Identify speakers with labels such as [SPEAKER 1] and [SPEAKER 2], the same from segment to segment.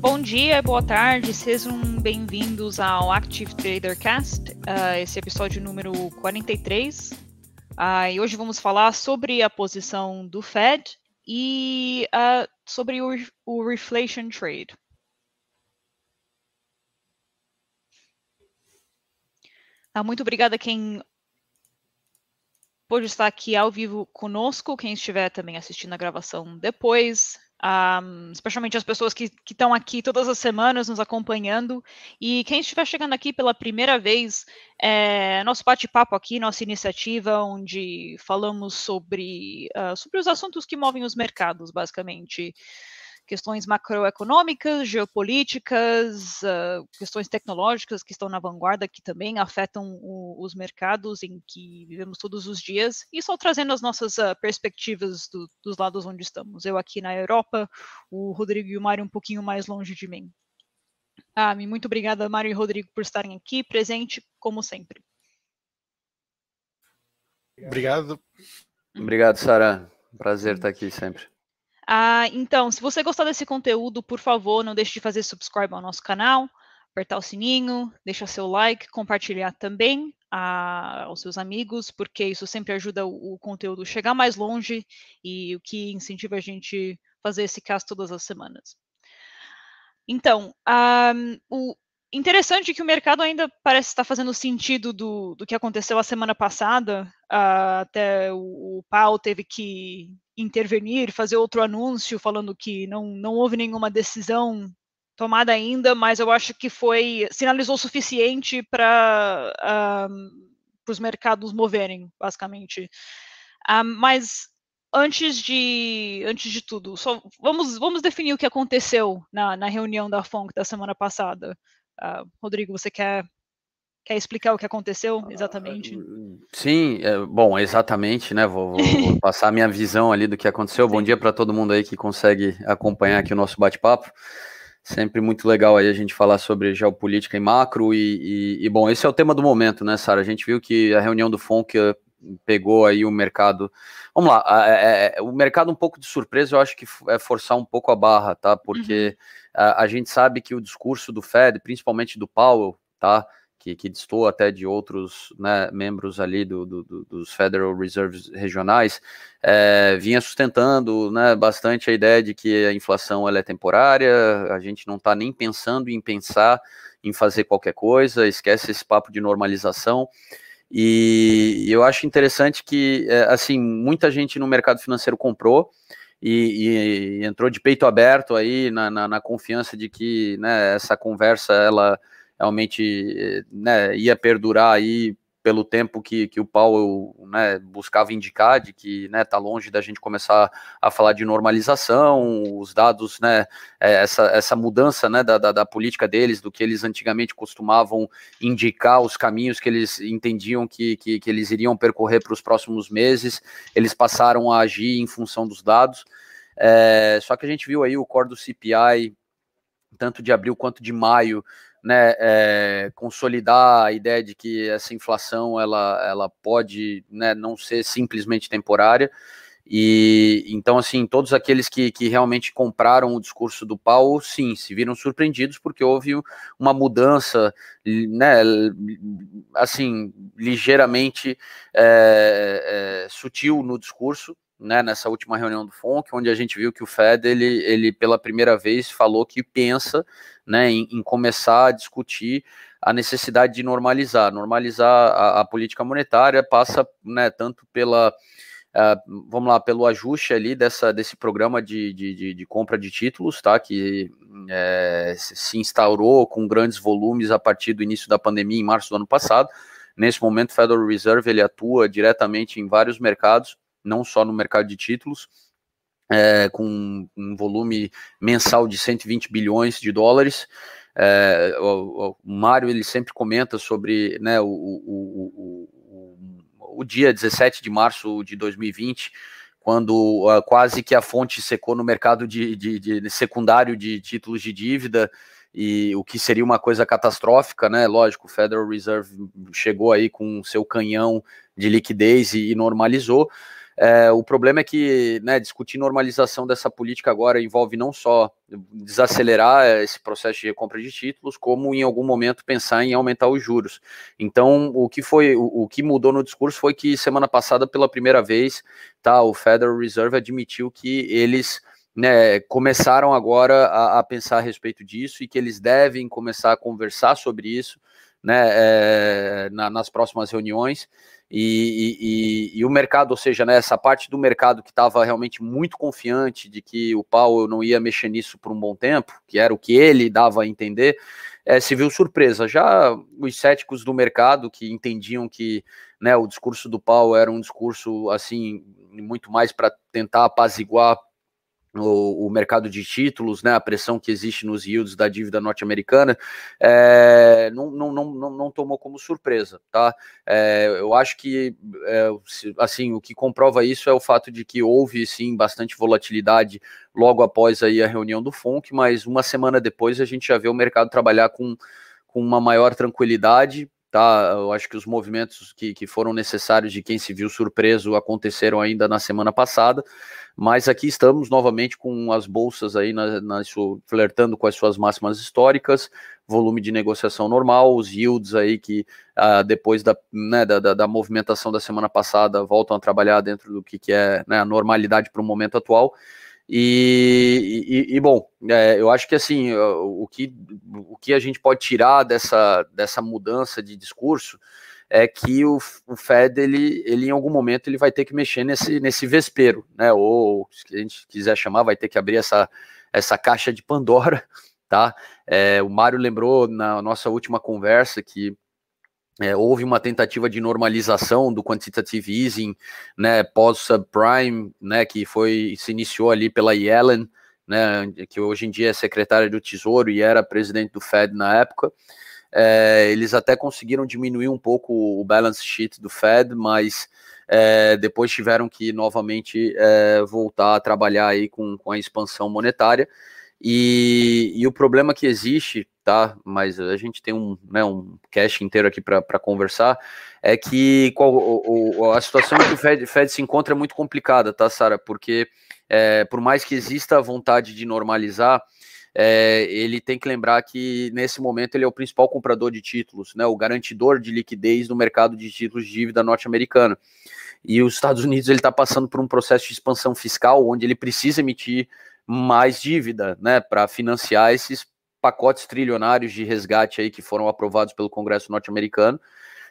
[SPEAKER 1] Bom dia, boa tarde, sejam bem-vindos ao Active Trader Cast, uh, esse episódio número 43. Uh, ah, e hoje vamos falar sobre a posição do Fed e uh, sobre o, o reflation trade. muito obrigada quem pôde estar aqui ao vivo conosco, quem estiver também assistindo a gravação depois um, especialmente as pessoas que estão aqui todas as semanas nos acompanhando. E quem estiver chegando aqui pela primeira vez, é, nosso bate-papo aqui, nossa iniciativa, onde falamos sobre, uh, sobre os assuntos que movem os mercados, basicamente questões macroeconômicas, geopolíticas, uh, questões tecnológicas que estão na vanguarda, que também afetam o, os mercados em que vivemos todos os dias, e só trazendo as nossas uh, perspectivas do, dos lados onde estamos. Eu aqui na Europa, o Rodrigo e o Mário um pouquinho mais longe de mim. Ah, muito obrigada, Mário e Rodrigo, por estarem aqui, presente, como sempre.
[SPEAKER 2] Obrigado.
[SPEAKER 3] Obrigado, Sara. Prazer estar aqui sempre.
[SPEAKER 1] Ah, então, se você gostar desse conteúdo, por favor, não deixe de fazer subscribe ao nosso canal, apertar o sininho, deixar seu like, compartilhar também ah, aos seus amigos, porque isso sempre ajuda o, o conteúdo a chegar mais longe e o que incentiva a gente fazer esse cast todas as semanas. Então, ah, o interessante é que o mercado ainda parece estar fazendo sentido do, do que aconteceu a semana passada. Uh, até o, o teve que intervenir, fazer outro anúncio falando que não, não houve nenhuma decisão tomada ainda, mas eu acho que foi sinalizou o suficiente para uh, os mercados moverem, basicamente. Uh, mas antes de antes de tudo, só vamos vamos definir o que aconteceu na, na reunião da FONC da semana passada. Uh, Rodrigo, você quer Quer explicar o que aconteceu exatamente?
[SPEAKER 3] Sim, é, bom, exatamente, né? Vou, vou, vou passar a minha visão ali do que aconteceu. Sim. Bom dia para todo mundo aí que consegue acompanhar aqui o nosso bate-papo. Sempre muito legal aí a gente falar sobre geopolítica e macro. E, e, e, bom, esse é o tema do momento, né, Sara? A gente viu que a reunião do FONC pegou aí o mercado. Vamos lá, é, é, o mercado um pouco de surpresa, eu acho que é forçar um pouco a barra, tá? Porque uhum. a, a gente sabe que o discurso do Fed, principalmente do Powell, tá? Que, que distou até de outros né, membros ali do, do, do, dos Federal Reserves regionais, é, vinha sustentando né, bastante a ideia de que a inflação ela é temporária, a gente não está nem pensando em pensar em fazer qualquer coisa, esquece esse papo de normalização. E, eu acho interessante que, é, assim, muita gente no mercado financeiro comprou, e, e, entrou de peito aberto aí na, na, na confiança de que né, essa conversa ela realmente né, ia perdurar aí pelo tempo que, que o Paulo né, buscava indicar, de que está né, tá longe da gente começar a falar de normalização, os dados, né, é, essa, essa mudança né, da, da, da, política deles, do que eles antigamente costumavam indicar, os caminhos que eles entendiam que, que, que eles iriam percorrer para os próximos meses, eles passaram a agir em função dos dados. É, só que a gente viu aí o core do CPI, tanto de abril quanto de maio, né, é, consolidar a ideia de que essa inflação ela, ela pode né, não ser simplesmente temporária. E então, assim, todos aqueles que, que realmente compraram o discurso do Paulo, sim, se viram surpreendidos porque houve uma mudança, né, assim, ligeiramente é, é, sutil no discurso, né, nessa última reunião do FONC, onde a gente viu que o Fed, ele, ele pela primeira vez falou que pensa né, em, em começar a discutir a necessidade de normalizar. Normalizar a, a política monetária passa né, tanto pela, uh, vamos lá, pelo ajuste ali dessa, desse programa de, de, de compra de títulos, tá, que é, se instaurou com grandes volumes a partir do início da pandemia, em março do ano passado. Nesse momento, o Federal Reserve ele atua diretamente em vários mercados, não só no mercado de títulos, é, com um volume mensal de 120 bilhões de dólares. É, o, o, Mário ele sempre comenta sobre né, o, o, o, o, dia 17 de março de 2020, quando uh, quase que a fonte secou no mercado de, de, de secundário de títulos de dívida e o que seria uma coisa catastrófica, né? Lógico, o Federal Reserve chegou aí com seu canhão de liquidez e, e normalizou. É, o problema é que né, discutir normalização dessa política agora envolve não só desacelerar esse processo de recompra de títulos, como em algum momento pensar em aumentar os juros. Então, o que foi, o, o que mudou no discurso foi que semana passada, pela primeira vez, tá, o Federal Reserve admitiu que eles né, começaram agora a, a, pensar a respeito disso e que eles devem começar a conversar sobre isso né, é, na, nas próximas reuniões. E, e, e, o mercado, ou seja, né, essa parte do mercado que estava realmente muito confiante de que o Powell não ia mexer nisso por um bom tempo, que era o que ele dava a entender, é, se viu surpresa. Já os céticos do mercado que entendiam que né, o discurso do Powell era um discurso assim muito mais para tentar apaziguar o, o, mercado de títulos, né, a pressão que existe nos yields da dívida norte-americana, é, não, não, não, não, tomou como surpresa, tá? É, eu acho que, é, assim, o que comprova isso é o fato de que houve, sim, bastante volatilidade logo após aí a reunião do FONC, mas uma semana depois a gente já vê o mercado trabalhar com, com uma maior tranquilidade, tá? Eu acho que os movimentos que, que foram necessários de quem se viu surpreso aconteceram ainda na semana passada, mas aqui estamos novamente com as bolsas aí na, na, flertando com as suas máximas históricas, volume de negociação normal, os yields aí que ah, depois da, né, da, da, da, movimentação da semana passada voltam a trabalhar dentro do que, que é né, a normalidade para o momento atual. E, e, e bom, é, eu acho que assim, o que, o que a gente pode tirar dessa, dessa mudança de discurso é que o, o Fed, ele, ele em algum momento, ele vai ter que mexer nesse, nesse vespeiro, né? Ou, se a gente quiser chamar, vai ter que abrir essa, essa caixa de Pandora, tá? É, o Mário lembrou na nossa última conversa que é, houve uma tentativa de normalização do quantitative easing, né, pós-subprime, né, que foi se iniciou ali pela Yellen, né, que hoje em dia é secretária do Tesouro e era presidente do Fed na época. É, eles até conseguiram diminuir um pouco o balance sheet do Fed, mas é, depois tiveram que novamente é, voltar a trabalhar aí com, com a expansão monetária. E, e, o problema que existe, tá? Mas a gente tem um, né, um cash inteiro aqui para conversar, é que qual, o, o, a situação que o Fed, Fed, se encontra é muito complicada, tá, Sara? Porque é, por mais que exista a vontade de normalizar, é, ele tem que lembrar que nesse momento ele é o principal comprador de títulos, né, o garantidor de liquidez no mercado de títulos de dívida norte-americana. E os Estados Unidos ele está passando por um processo de expansão fiscal onde ele precisa emitir mais dívida, né, para financiar esses pacotes trilionários de resgate aí que foram aprovados pelo Congresso norte-americano.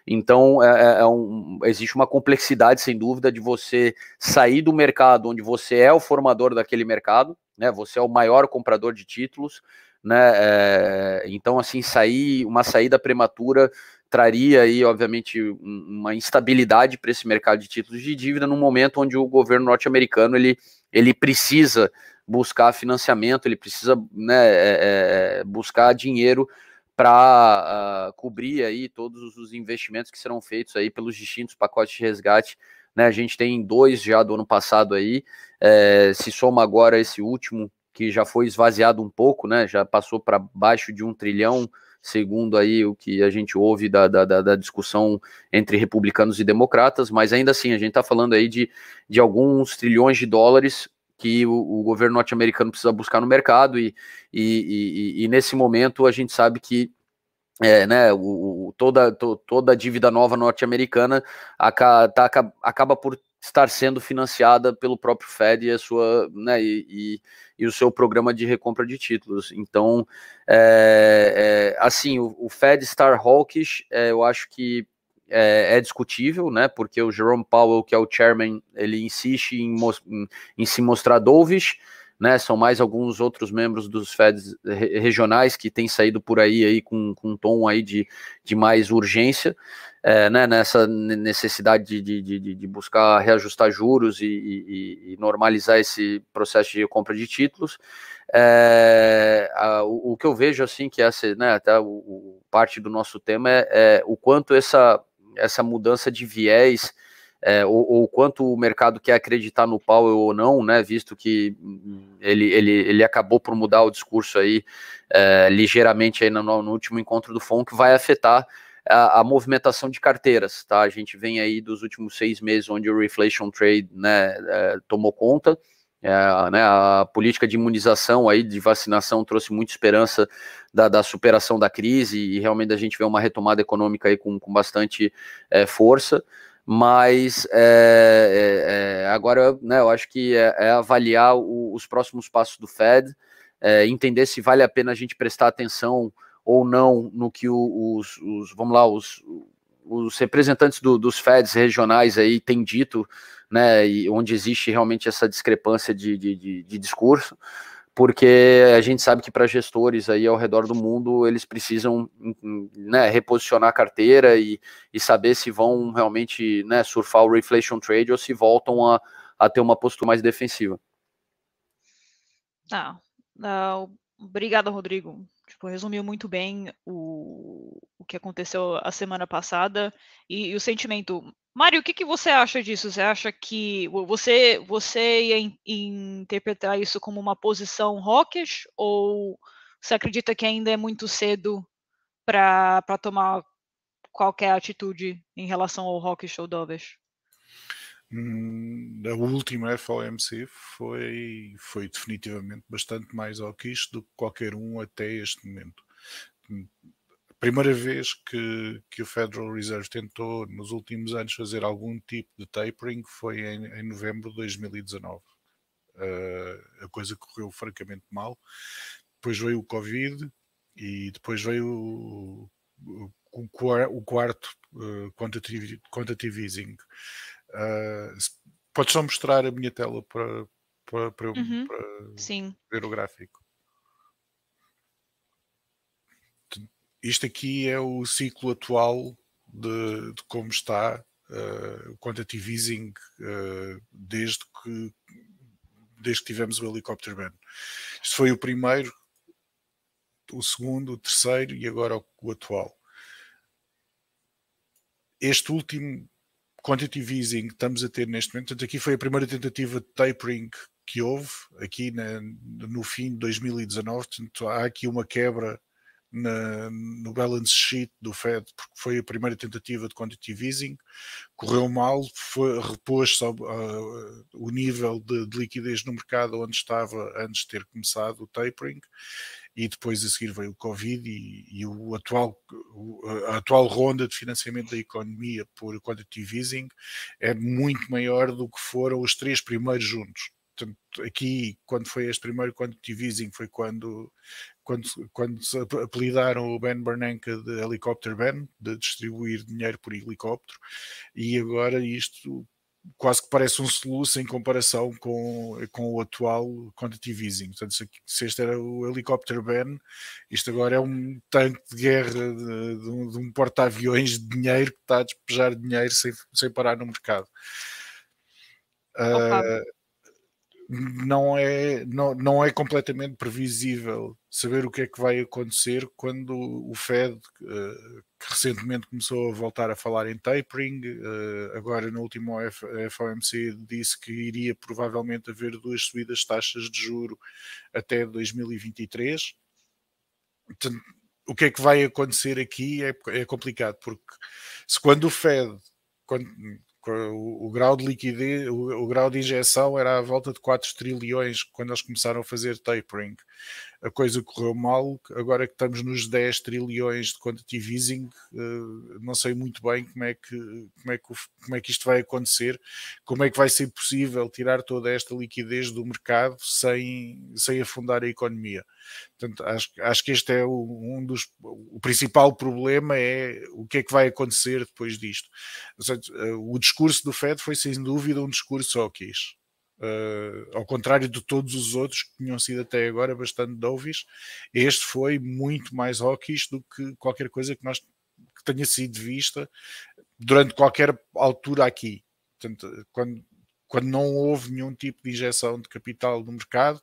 [SPEAKER 3] Então, é, é, é um, existe uma complexidade, sem dúvida, de você sair do mercado onde você é o formador daquele mercado, né? Você é o maior comprador de títulos, né? É, então, assim, sair uma saída prematura traria aí, obviamente, uma instabilidade para esse mercado de títulos de dívida no momento onde o governo norte-americano ele, ele precisa buscar financiamento, ele precisa né, é, é buscar dinheiro para uh, ah, cobrir aí todos os investimentos que serão feitos aí pelos distintos pacotes de resgate né? A gente tem dois já do ano passado aí, é, se soma agora esse último, que já foi esvaziado um pouco, né? Já passou para baixo de um trilhão, segundo aí o que a gente ouve da, da, da, discussão entre republicanos e democratas, mas ainda assim, a gente está falando aí de, de alguns trilhões de dólares que o, o governo norte-americano precisa buscar no mercado, e, e, e, e nesse momento a gente sabe que é, né, o, toda, to, toda a dívida nova norte-americana acaba, tá, acaba por estar sendo financiada pelo próprio Fed e a sua, né, e, e, e o seu programa de recompra de títulos. Então, é, é, assim, o, o, Fed estar hawkish, é, eu acho que é, é, discutível, né, porque o Jerome Powell, que é o chairman, ele insiste em, em, em se mostrar dovish, né? São mais alguns outros membros dos Feds regionais que têm saído por aí, aí com, com um tom aí de, de mais urgência, é, né? Nessa necessidade de, de, de buscar reajustar juros e, e, e, normalizar esse processo de compra de títulos. É, a, o, o, que eu vejo assim que essa, né? Até o, o parte do nosso tema é, é o quanto essa essa mudança de viés é, ou, ou, quanto o mercado quer acreditar no Powell ou não, né, visto que ele, ele, ele acabou por mudar o discurso aí é, ligeiramente aí no, no, último encontro do FONC, vai afetar a, a, movimentação de carteiras, tá? A gente vem aí dos últimos seis meses onde o reflation trade, né, é, tomou conta, é, né, a política de imunização aí, de vacinação, trouxe muita esperança da, da, superação da crise e realmente a gente vê uma retomada econômica aí com, com bastante é, força. Mas é, é, é agora, né, eu acho que é, é avaliar o, os próximos passos do Fed, entender se vale a pena a gente prestar atenção ou não no que os, os vamos lá, os, os representantes do, dos Feds regionais aí têm dito, né, e onde existe realmente essa discrepância de, de, de, de discurso, porque a gente sabe que para gestores aí ao redor do mundo eles precisam né, reposicionar a carteira e, e saber se vão realmente né, surfar o reflation trade ou se voltam a, a ter uma postura mais defensiva.
[SPEAKER 1] Uh, obrigada, Rodrigo tipo, resumiu muito bem o, o que aconteceu a semana passada e, e o sentimento. Mário, o que, que você acha disso? Você acha que você, você ia in, interpretar isso como uma posição hawkish ou você acredita que ainda é muito cedo para tomar qualquer atitude em relação ao hawkish ou dovish?
[SPEAKER 2] Hum, a última FOMC foi, foi definitivamente bastante mais hawkish do que qualquer um até este momento. A primeira vez que, que o Federal Reserve tentou nos últimos anos fazer algum tipo de tapering foi em, em novembro de 2019. Uh, ah, a coisa correu francamente mal. Depois veio o Covid e depois veio o, o, o quarto uh, quantitative, quantitative easing. Uh, podes só mostrar a minha tela para, para, para, uhum. para ver o gráfico. Isto aqui é o ciclo atual de, de como está uh, o quantitative easing uh, desde que desde que tivemos o helicóptero ban. Isto foi o primeiro, o segundo, o terceiro e agora o, o atual. Este último quantitative easing que estamos a ter neste momento, portanto, aqui foi a primeira tentativa de tapering que houve, aqui na, no fim de 2019, portanto, há aqui uma quebra na, no balance sheet do Fed, porque foi a primeira tentativa de quantitative easing, correu mal, repôs-se uh, o nível de, de, liquidez no mercado onde estava antes de ter começado o tapering, e depois a seguir veio o Covid e, e o atual, a atual ronda de financiamento da economia por quantitative easing é muito maior do que foram os três primeiros juntos. Portanto, aqui, quando foi este primeiro quantitative easing, foi quando, quando, quando se apelidaram o Ben Bernanke de helicóptero Ben, de distribuir dinheiro por helicóptero, e agora isto quase que parece um soluço em comparação com, com o atual quantitative easing. Portanto, se este era o helicóptero Ben, isto agora é um tanque de guerra de, de um, um porta-aviões de dinheiro que está a despejar dinheiro sem, sem parar no mercado. Uh, não é, não, não é completamente previsível saber o que é que vai acontecer quando o Fed, uh, que recentemente começou a voltar a falar em tapering, uh, agora no último FOMC disse que iria provavelmente haver duas subidas de taxas de juro até 2023. Então, o que é que vai acontecer aqui é, é complicado, porque se quando o Fed, quando, o, o, grau de liquidez, o, o, grau de injeção era à volta de 4 trilhões quando eles começaram a fazer tapering. A coisa correu mal, agora que estamos nos 10 trilhões de quantitative easing, uh, não sei muito bem como é, que, como, é que, como é que isto vai acontecer, como é que vai ser possível tirar toda esta liquidez do mercado sem, sem afundar a economia. Portanto, acho, acho que este é o, um dos. O principal problema é o que é que vai acontecer depois disto. Seja, eh, o discurso do Fed foi sem dúvida um discurso hawkish. Uh, ao contrário de todos os outros que tinham sido até agora bastante dovish, este foi muito mais hawkish do que qualquer coisa que nós que tenha sido vista durante qualquer altura aqui. Portanto, quando, quando não houve nenhum tipo de injeção de capital no mercado,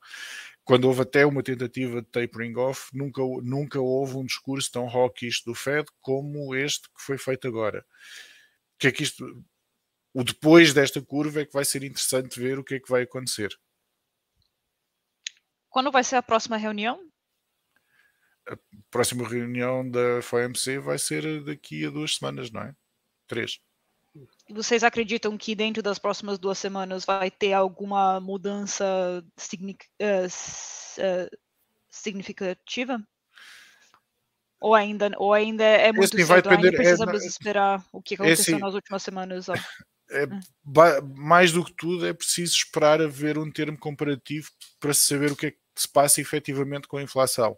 [SPEAKER 2] quando houve até uma tentativa de tapering off, nunca, nunca houve um discurso tão hawkish do Fed como este que foi feito agora. O que é que isto o depois desta curva é que vai ser interessante ver o que é que vai acontecer.
[SPEAKER 1] Quando vai ser a próxima reunião?
[SPEAKER 2] A próxima reunião da FOMC vai ser daqui a duas semanas, não é? Três.
[SPEAKER 1] Vocês acreditam que dentro das próximas duas semanas vai ter alguma mudança eh, eh, significativa? Ou ainda, ou ainda é muito
[SPEAKER 2] assim, cedo,
[SPEAKER 1] depender, ainda precisamos é, esperar o que aconteceu assim, nas últimas semanas?
[SPEAKER 2] É, mais do que tudo é preciso esperar a ver um termo comparativo para saber o que é que se passa efetivamente com a inflação.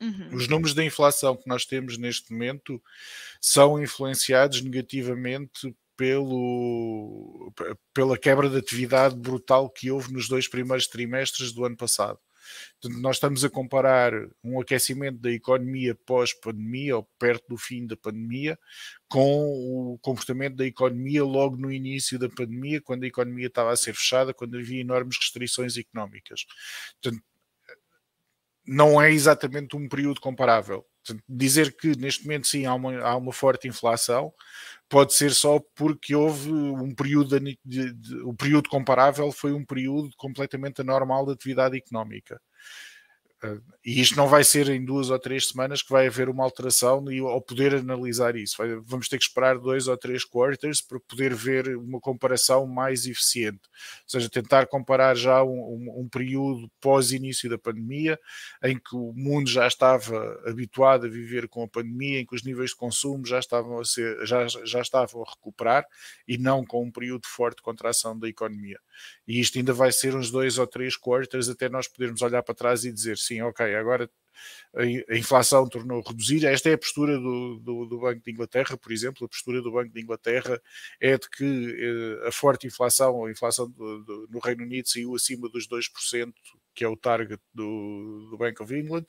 [SPEAKER 2] Uhum. Os números da inflação que nós temos neste momento são influenciados negativamente pelo, pela quebra de atividade brutal que houve nos dois primeiros trimestres do ano passado. Portanto, nós estamos a comparar um aquecimento da economia pós-pandemia, ou perto do fim da pandemia, com o comportamento da economia logo no início da pandemia, quando a economia estava a ser fechada, quando havia enormes restrições económicas. Portanto, não é exatamente um período comparável. Portanto, dizer que neste momento sim há uma, há uma forte inflação pode ser só porque houve um período, de, de, de, o período comparável foi um período completamente anormal de atividade económica. E isto não vai ser em duas ou três semanas que vai haver uma alteração e ao poder analisar isso. Vai, vamos ter que esperar dois ou três quarters para poder ver uma comparação mais eficiente. Ou seja, tentar comparar já um, um, um período pós-início da pandemia, em que o mundo já estava habituado a viver com a pandemia, em que os níveis de consumo já estavam a, ser, já, já estavam a recuperar, e não com um período de forte contração da economia. E isto ainda vai ser uns dois ou três quarters até nós podermos olhar para trás e dizer sim, ok, agora a inflação tornou a reduzir. Esta é a postura do, do, do, Banco de Inglaterra, por exemplo. A postura do Banco de Inglaterra é de que eh, a forte inflação, a inflação do, no Reino Unido saiu acima dos 2%, que é o target do, do Bank of England,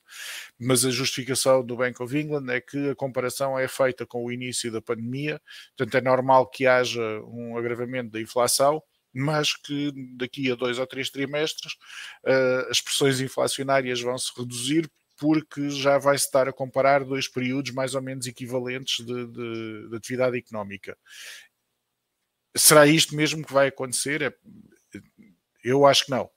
[SPEAKER 2] mas a justificação do Bank of England é que a comparação é feita com o início da pandemia, portanto é normal que haja um agravamento da inflação, mas que daqui a dois ou três trimestres uh, as pressões inflacionárias vão se reduzir porque já vai se estar a comparar dois períodos mais ou menos equivalentes de, de, de atividade económica. Será isto mesmo que vai acontecer? É, eu acho que não.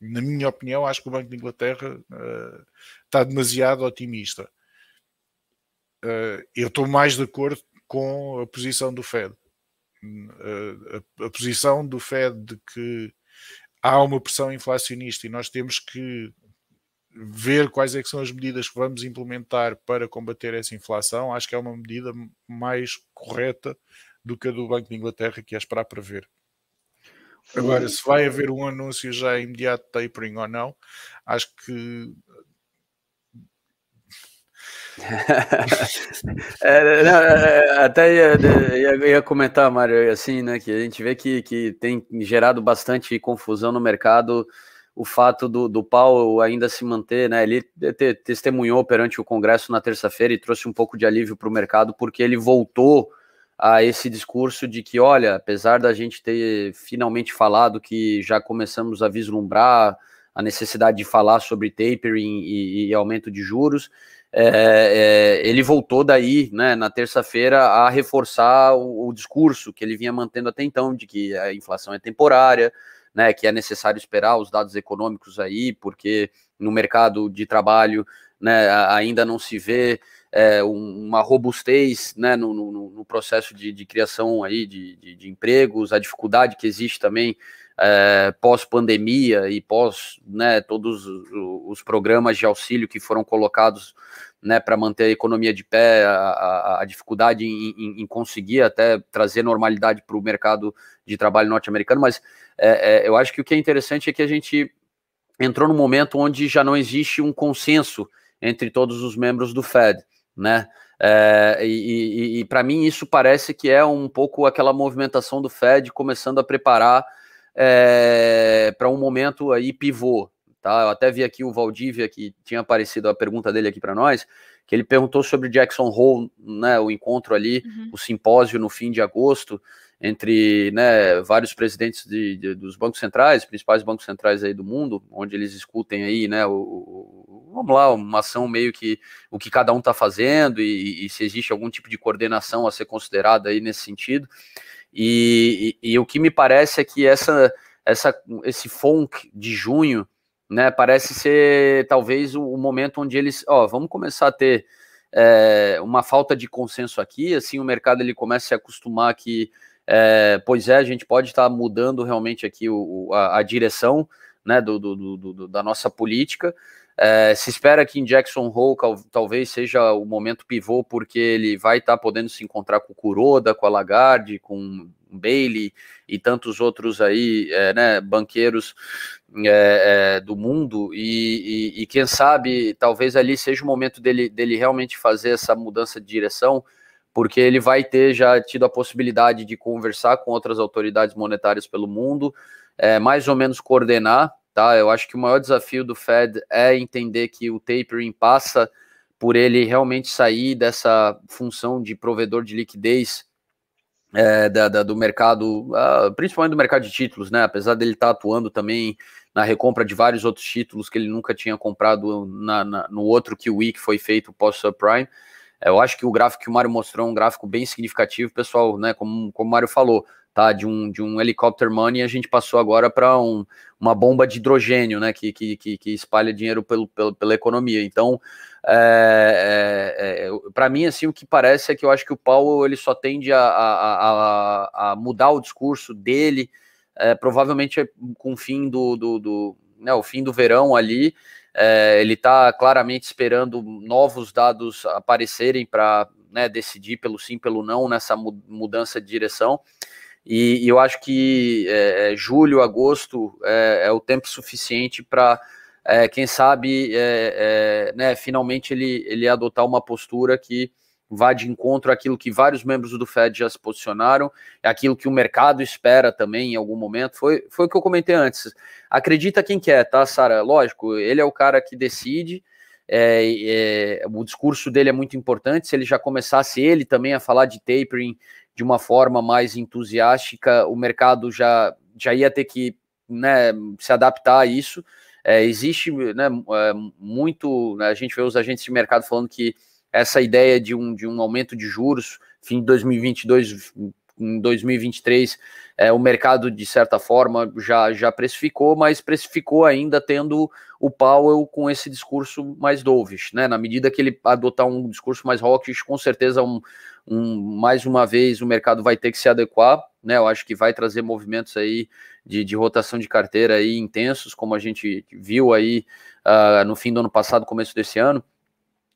[SPEAKER 2] Na minha opinião, acho que o Banco de Inglaterra uh, está demasiado otimista. Uh, eu estou mais de acordo com a posição do Fed a, a, posição do Fed de que há uma pressão inflacionista e nós temos que ver quais é são as medidas que vamos implementar para combater essa inflação, acho que é uma medida mais correta do que a do Banco de Inglaterra, que é esperar para ver. Agora, se vai haver um anúncio já imediato de tapering ou não, acho que
[SPEAKER 3] é, não, é, é, até ia, ia, ia, comentar, Mário, assim, né, que a gente vê que, que tem gerado bastante confusão no mercado o fato do, do Paulo ainda se manter, né? Ele te, testemunhou perante o Congresso na terça-feira e trouxe um pouco de alívio para o mercado, porque ele voltou a esse discurso de que, olha, apesar da gente ter finalmente falado que já começamos a vislumbrar a necessidade de falar sobre tapering e, e aumento de juros, é, é, ele voltou daí, né, na terça-feira, a reforçar o, o, discurso que ele vinha mantendo até então, de que a inflação é temporária, né, que é necessário esperar os dados econômicos aí, porque no mercado de trabalho né, ainda não se vê é, uma robustez né, no, no, no processo de, de, criação aí de, de, de, empregos, a dificuldade que existe também é, pós-pandemia e pós né, todos os programas de auxílio que foram colocados né, para manter a economia de pé, a, a, a dificuldade em, em, em, conseguir até trazer normalidade para o mercado de trabalho norte-americano, mas é, é, eu acho que o que é interessante é que a gente entrou num momento onde já não existe um consenso entre todos os membros do Fed, né? É, e, e, e para mim isso parece que é um pouco aquela movimentação do Fed começando a preparar é, para um momento aí pivô. Tá? Eu até vi aqui o Valdívia, que tinha aparecido a pergunta dele aqui para nós, que ele perguntou sobre Jackson Hole, né, o encontro ali, uhum. o simpósio no fim de agosto, entre né, vários presidentes de, de, dos bancos centrais, principais bancos centrais aí do mundo, onde eles discutem aí, né, o, o vamos lá, uma ação meio que o que cada um está fazendo e, e, se existe algum tipo de coordenação a ser considerada aí nesse sentido. E, e, e, o que me parece é que essa, essa, esse FONC de junho, né, parece ser talvez o, o momento onde eles, ó, vamos começar a ter é, uma falta de consenso aqui, assim o mercado ele começa a se acostumar que, é, pois é, a gente pode estar mudando realmente aqui o, a, a direção, né, do, do, do, da nossa política, é, se espera que em Jackson Hole talvez seja o momento pivô, porque ele vai estar tá podendo se encontrar com o Kuroda, com a Lagarde, com o Bailey e tantos outros aí, é, né, banqueiros é, é, do mundo, e, e, e, quem sabe talvez ali seja o momento dele, dele realmente fazer essa mudança de direção, porque ele vai ter já tido a possibilidade de conversar com outras autoridades monetárias pelo mundo, é, mais ou menos coordenar tá? Eu acho que o maior desafio do Fed é entender que o tapering passa por ele realmente sair dessa função de provedor de liquidez é, da, da, do mercado, uh, principalmente do mercado de títulos, né? Apesar dele estar tá atuando também na recompra de vários outros títulos que ele nunca tinha comprado na, na, no outro que o week foi feito pós-subprime. É, eu acho que o gráfico que o Mário mostrou é um gráfico bem significativo, pessoal, né? Como, como o Mário falou, tá? De um, de um helicóptero money, a gente passou agora para um, uma bomba de hidrogênio, né? Que, que, que, que espalha dinheiro pelo, pelo, pela economia. Então, é, é, é, para mim, assim, o que parece é que eu acho que o Paulo ele só tende a, a, a, a mudar o discurso dele, é, provavelmente com o fim do, do, do né, o fim do verão ali. É, ele está claramente esperando novos dados aparecerem para né, decidir pelo sim, pelo não nessa mudança de direção. E, e eu acho que é, é, julho, agosto é, é, o tempo suficiente para, é, quem sabe, é, né, finalmente ele, ele adotar uma postura que vá de encontro àquilo que vários membros do Fed já se posicionaram, aquilo que o mercado espera também em algum momento. Foi, foi o que eu comentei antes. Acredita quem quer, tá, Sara? Lógico, ele é o cara que decide. É, é, o discurso dele é muito importante. Se ele já começasse ele também a falar de tapering de uma forma mais entusiástica, o mercado já, já ia ter que né, se adaptar a isso. É, existe né, é, muito, né, a gente vê os agentes de mercado falando que essa ideia de um, de um aumento de juros, fim de 2022, em 2023, é, o mercado, de certa forma, já, já precificou, mas precificou ainda tendo o Powell com esse discurso mais dovish, né? Na medida que ele adotar um discurso mais hawkish, com certeza um, um, mais uma vez o mercado vai ter que se adequar, né? Eu acho que vai trazer movimentos aí de, de rotação de carteira aí intensos, como a gente viu aí uh, no fim do ano passado, começo desse ano.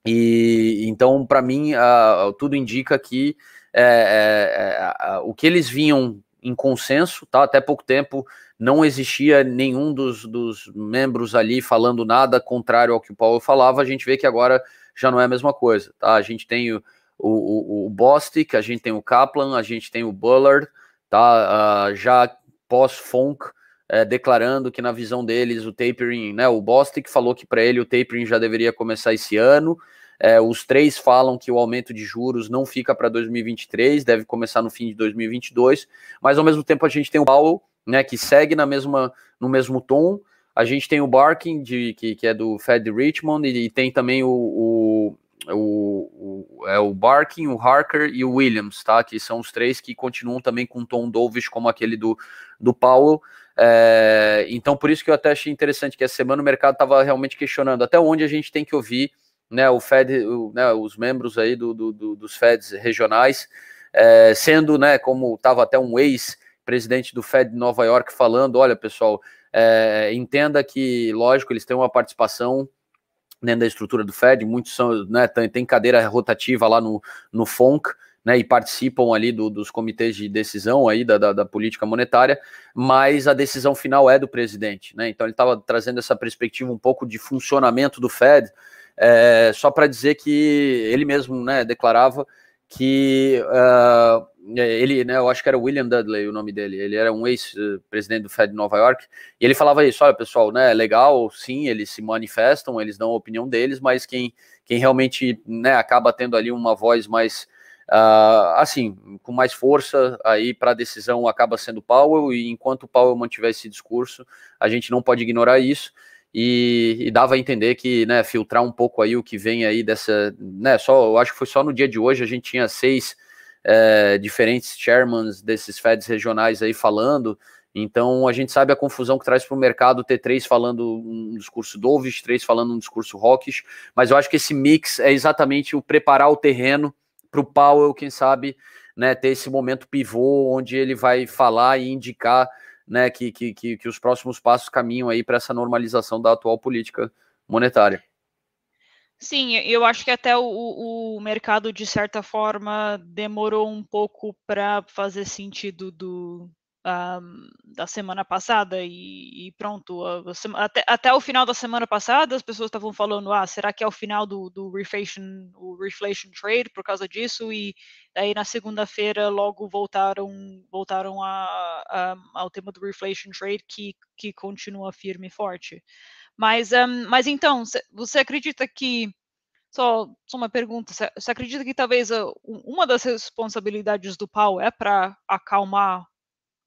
[SPEAKER 3] E então, para mim, uh, tudo indica que é, é, o que eles vinham em consenso, tá? Até pouco tempo não existia nenhum dos, dos membros ali falando nada contrário ao que o Paulo falava. A gente vê que agora já não é a mesma coisa, tá? A gente tem o, o, o, Bostic, a gente tem o Kaplan, a gente tem o Bullard, tá? Uh, já pós-Funk, é, declarando que na visão deles o tapering, né? O Bostic falou que para ele o tapering já deveria começar esse ano. É, os três falam que o aumento de juros não fica para 2023, deve começar no fim de 2022, mas ao mesmo tempo a gente tem o Powell, né, que segue na mesma, no mesmo tom. A gente tem o Barking, de, que, que é do Fed Richmond, e, e tem também o, o, o, o, é o Barking, o Harker e o Williams, tá? Que são os três que continuam também com um tom dovish como aquele do, do Powell. É, então, por isso que eu até achei interessante que essa semana o mercado estava realmente questionando até onde a gente tem que ouvir né, o Fed, o, né, os membros aí do, do, do dos Feds regionais, é, sendo, né, como estava até um ex-presidente do Fed de Nova York falando, olha, pessoal, é, entenda que, lógico, eles têm uma participação dentro da estrutura do Fed, muitos são, né, tem, cadeira rotativa lá no, no FONC, né, e participam ali do, dos comitês de decisão aí da, da, da, política monetária, mas a decisão final é do presidente, né? Então ele estava trazendo essa perspectiva um pouco de funcionamento do Fed, é, só para dizer que ele mesmo né, declarava que uh, ele, né, eu acho que era William Dudley o nome dele, ele era um ex-presidente do Fed de Nova York, e ele falava isso, olha pessoal, né, legal, sim, eles se manifestam, eles dão a opinião deles, mas quem, quem realmente né, acaba tendo ali uma voz mais, uh, assim, com mais força aí para a decisão acaba sendo Powell, e enquanto Powell mantiver esse discurso, a gente não pode ignorar isso, e, e, dava a entender que, né, filtrar um pouco aí o que vem aí dessa, né, só, eu acho que foi só no dia de hoje a gente tinha seis é, diferentes chairmans desses Feds regionais aí falando. Então a gente sabe a confusão que traz para o mercado ter três falando um discurso dovish, três falando um discurso hawkish, mas eu acho que esse mix é exatamente o preparar o terreno para o Powell, quem sabe, né, ter esse momento pivô onde ele vai falar e indicar né, que, que, que, que os próximos passos caminham aí para essa normalização da atual política monetária.
[SPEAKER 1] Sim, eu acho que até o, o mercado, de certa forma, demorou um pouco para fazer sentido do, um, da semana passada e, e pronto. A, a, até, até o final da semana passada, as pessoas estavam falando: ah, será que é o final do, do reflation, o reflation trade por causa disso? E aí na segunda-feira logo voltaram voltaram a, a, ao tema do reflation trade que, que continua firme e forte. Mas, um, mas então, você acredita que só, só uma pergunta. Você acredita que talvez uma das responsabilidades do Pau é para acalmar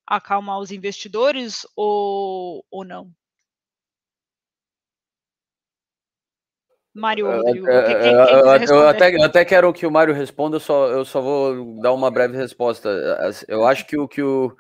[SPEAKER 1] acalmar os investidores ou, ou não? Mário, Rodrigo,
[SPEAKER 3] quem, quem eu, até, eu até quero que o Mário responda, eu só, eu só vou dar uma breve resposta. Eu acho que o que o,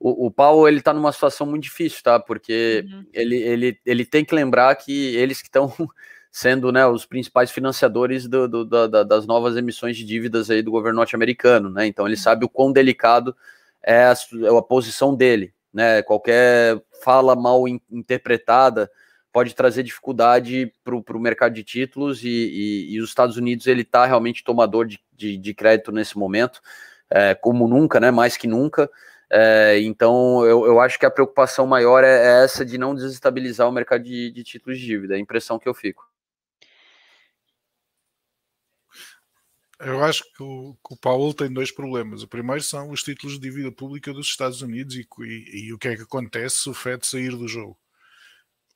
[SPEAKER 3] o, o Paulo ele está numa situação muito difícil, tá? Porque uhum. ele, ele, ele tem que lembrar que eles que estão sendo né, os principais financiadores do, do, da, das novas emissões de dívidas aí do governo norte-americano, né? Então ele uhum. sabe o quão delicado é a, é a posição dele. Né? Qualquer fala mal in, interpretada pode trazer dificuldade para o mercado de títulos e, e, e, os Estados Unidos ele está realmente tomador de, de, de, crédito nesse momento, é, como nunca, né? Mais que nunca. É, então eu, eu acho que a preocupação maior é, é essa de não desestabilizar o mercado de, de títulos de dívida, é a impressão que eu fico.
[SPEAKER 2] Eu acho que o, que o Paulo tem dois problemas. O primeiro são os títulos de dívida pública dos Estados Unidos e, e, e, o que é que acontece se o Fed sair do jogo.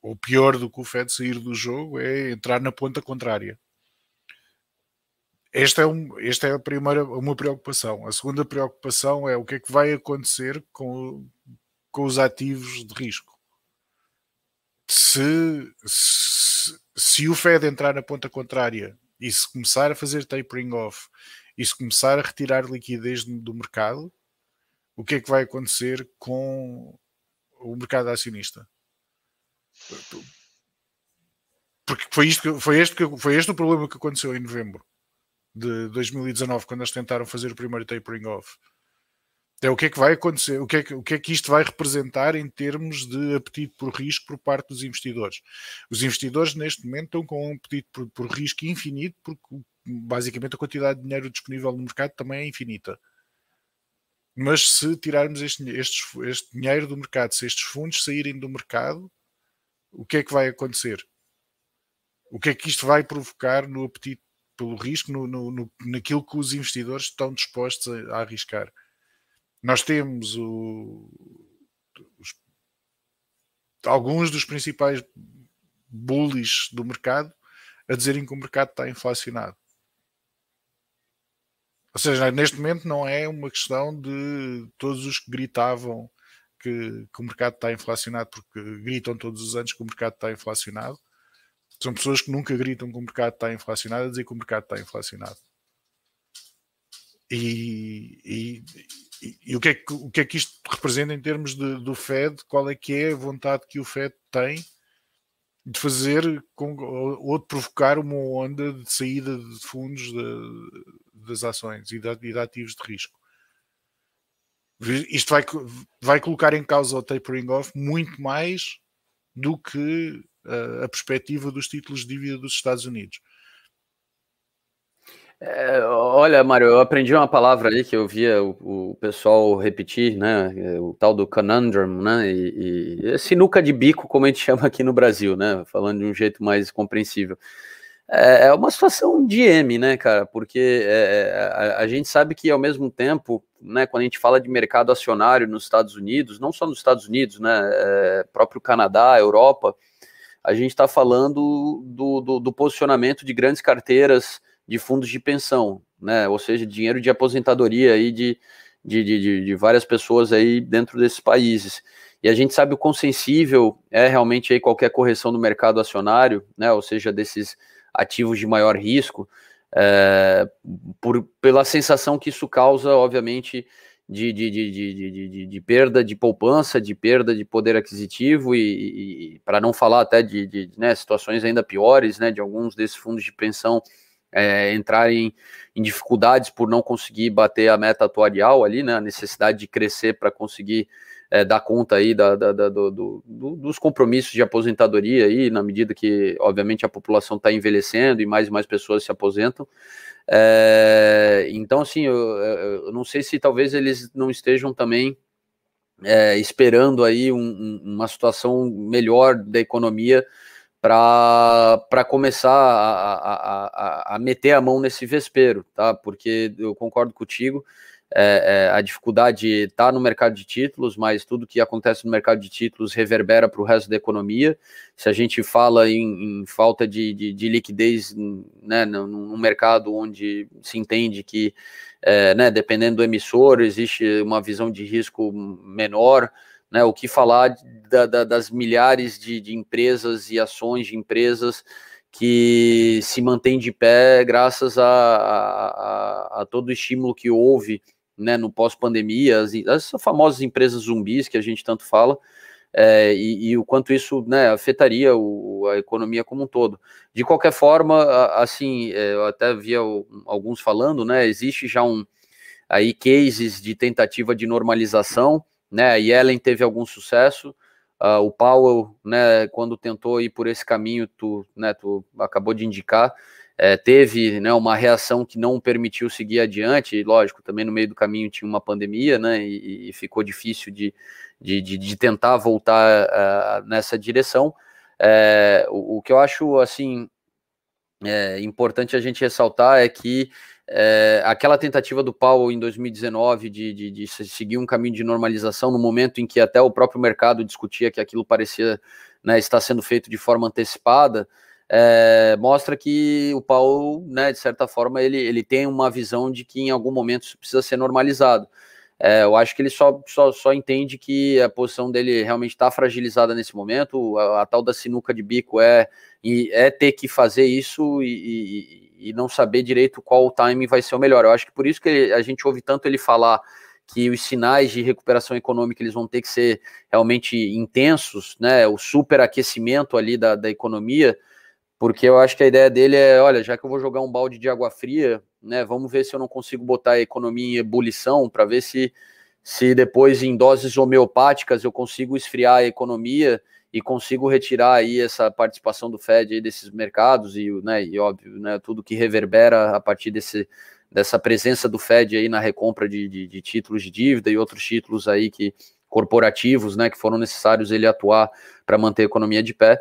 [SPEAKER 2] O pior do que o Fed sair do jogo é entrar na ponta contrária. Esta é, um, esta é a primeira uma preocupação. A segunda preocupação é o que é que vai acontecer com, com os ativos de risco. Se, se, se o Fed entrar na ponta contrária e se começar a fazer tapering off e se começar a retirar liquidez do mercado, o que é que vai acontecer com o mercado acionista? Porque foi, isto foi, este que, foi este o problema que aconteceu em novembro de 2019, quando eles tentaram fazer o primeiro tapering off. É o que é que vai acontecer, o que é que, o que é que isto vai representar em termos de apetite por risco por parte dos investidores. Os investidores neste momento estão com um apetite por, por risco infinito, porque basicamente a quantidade de dinheiro disponível no mercado também é infinita. Mas se tirarmos este, este, este dinheiro do mercado, se estes fundos saírem do mercado, o que é que vai acontecer? O que é que isto vai provocar no apetite pelo risco, no, no, no naquilo que os investidores estão dispostos a, a arriscar? Nós temos o, os, alguns dos principais bullies do mercado a dizerem que o mercado está inflacionado. Ou seja, neste momento não é uma questão de todos os que gritavam que, que, o mercado está inflacionado, porque gritam todos os anos que o mercado está inflacionado. São pessoas que nunca gritam que o mercado está inflacionado a dizer que o mercado está inflacionado. E, e, e, o, que é que, o que é que isto representa em termos de, do Fed? Qual é que é a vontade que o Fed tem de fazer com, ou de provocar uma onda de saída de fundos de, das ações e de, e de ativos de risco? Isto vai, vai colocar em causa o tapering off muito mais do que uh, a perspectiva dos títulos de dívida dos Estados Unidos.
[SPEAKER 3] É, olha, Mário, eu aprendi uma palavra ali que eu via o, o pessoal repetir, né? O tal do conundrum, né? E, e sinuca de bico, como a gente chama aqui no Brasil, né? Falando de um jeito mais compreensível. É, é uma situação de M, né, cara? Porque é, é, a, a, gente sabe que ao mesmo tempo, né, quando a gente fala de mercado acionário nos Estados Unidos, não só nos Estados Unidos, né? É, próprio Canadá, Europa, a gente está falando do, do, do posicionamento de grandes carteiras de fundos de pensão, né? Ou seja, dinheiro de aposentadoria aí de, de, de, de, várias pessoas aí dentro desses países. E a gente sabe o quão sensível é realmente aí qualquer correção no mercado acionário, né? Ou seja, desses ativos de maior risco. é, por, pela sensação que isso causa, obviamente, de, de, de, de, perda de poupança, de perda de poder aquisitivo e, e para não falar até de, de né, situações ainda piores, né, de alguns desses fundos de pensão é, entrarem em dificuldades por não conseguir bater a meta atuarial ali, né, a necessidade de crescer para conseguir é, dar conta aí da, da, da do, do, dos compromissos de aposentadoria aí, na medida que, obviamente, a população está envelhecendo e mais e mais pessoas se aposentam. É, então, assim, eu, eu, não sei se talvez eles não estejam também é, esperando aí um, uma situação melhor da economia para começar a, a, a, a, meter a mão nesse vespeiro, tá? Porque eu concordo contigo, é, é, a dificuldade está no mercado de títulos, mas tudo que acontece no mercado de títulos reverbera para o resto da economia. Se a gente fala em, em falta de, de, de, liquidez né, num, mermercado onde se entende que, é, né, dependendo do emissor, existe uma visão de risco menor. Né, o que falar da, da, das milhares de, de empresas e ações de empresas que se mantêm de pé graças a, a, a, a todo o estímulo que houve né, no pós-pandemia, as, as, famosas empresas zumbis que a gente tanto fala, é, e, e, o quanto isso né, afetaria o, a economia como um todo. De qualquer forma, assim, é, eu até via alguns falando, né, existe já um aí cases de tentativa de normalização, né, a Yellen teve algum sucesso, uh, o Powell, né, quando tentou ir por esse caminho, tu, né, tu acabou de indicar, é, teve né, uma reação que não permitiu seguir adiante, e lógico, também no meio do caminho tinha uma pandemia, né, e, e ficou difícil de, de, de, de tentar voltar uh, nessa direção. É, o, o, que eu acho, assim, é, importante a gente ressaltar é que é, aquela tentativa do Powell em 2019 de, de, de, seguir um caminho de normalização no momento em que até o próprio mercado discutia que aquilo parecia né, estar sendo feito de forma antecipada, é, mostra que o Paulo, né, de certa forma, ele, ele tem uma visão de que em algum momento isso precisa ser normalizado. É, eu acho que ele só, só, só entende que a posição dele realmente está fragilizada nesse momento. A, a, tal da sinuca de bico é, é ter que fazer isso e, e, e, não saber direito qual o time vai ser o melhor. Eu acho que por isso que ele, a gente ouve tanto ele falar que os sinais de recuperação econômica eles vão ter que ser realmente intensos, né? O superaquecimento ali da, da economia porque eu acho que a ideia dele é, olha, já que eu vou jogar um balde de água fria, né, vamos ver se eu não consigo botar a economia em ebulição para ver se se depois em doses homeopáticas eu consigo esfriar a economia e consigo retirar aí essa participação do Fed desses mercados e, né, e óbvio, né, tudo que reverbera a partir desse, dessa presença do Fed aí na recompra de, de, de títulos de dívida e outros títulos aí que corporativos, né, que foram necessários ele atuar para manter a economia de pé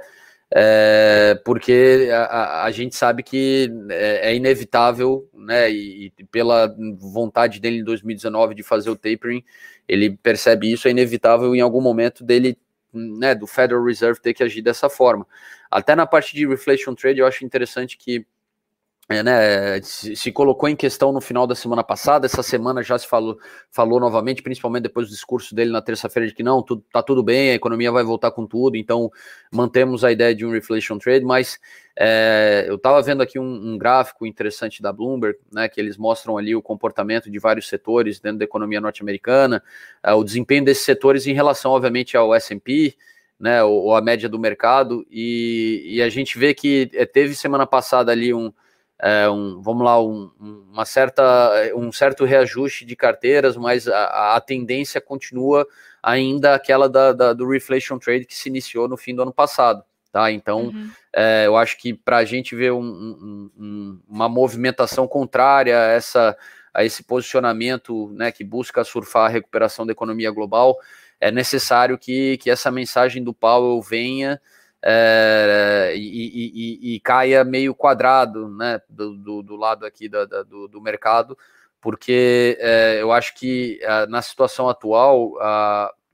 [SPEAKER 3] é, porque a, a, gente sabe que é, é inevitável, né, e, e, pela vontade dele em 2019 de fazer o tapering, ele percebe isso, é inevitável em algum momento dele, né, do Federal Reserve ter que agir dessa forma. Até na parte de reflation trade, eu acho interessante que é, né, se, colocou em questão no final da semana passada, essa semana já se falou, falou novamente, principalmente depois do discurso dele na terça-feira, de que não, tudo, tá tudo bem, a economia vai voltar com tudo, então mantemos a ideia de um reflation trade, mas é, eu estava vendo aqui um, um, gráfico interessante da Bloomberg, né, que eles mostram ali o comportamento de vários setores dentro da economia norte-americana, é, o desempenho desses setores em relação, obviamente, ao S&P, né, ou, ou a média do mercado, e, e a gente vê que é, teve semana passada ali um é, um, vamos lá, um, uma certa, um certo reajuste de carteiras, mas a, a tendência continua ainda aquela da, da, do reflation trade que se iniciou no fim do ano passado. Tá? Então, uhum. é, eu acho que para a gente ver um, um, uma movimentação contrária a, essa, a esse posicionamento né, que busca surfar a recuperação da economia global, é necessário que, que essa mensagem do Powell venha é, e, e, e, caia meio quadrado né, do, do, do lado aqui da, da, do, do, mercado, porque é, eu acho que é, na situação atual,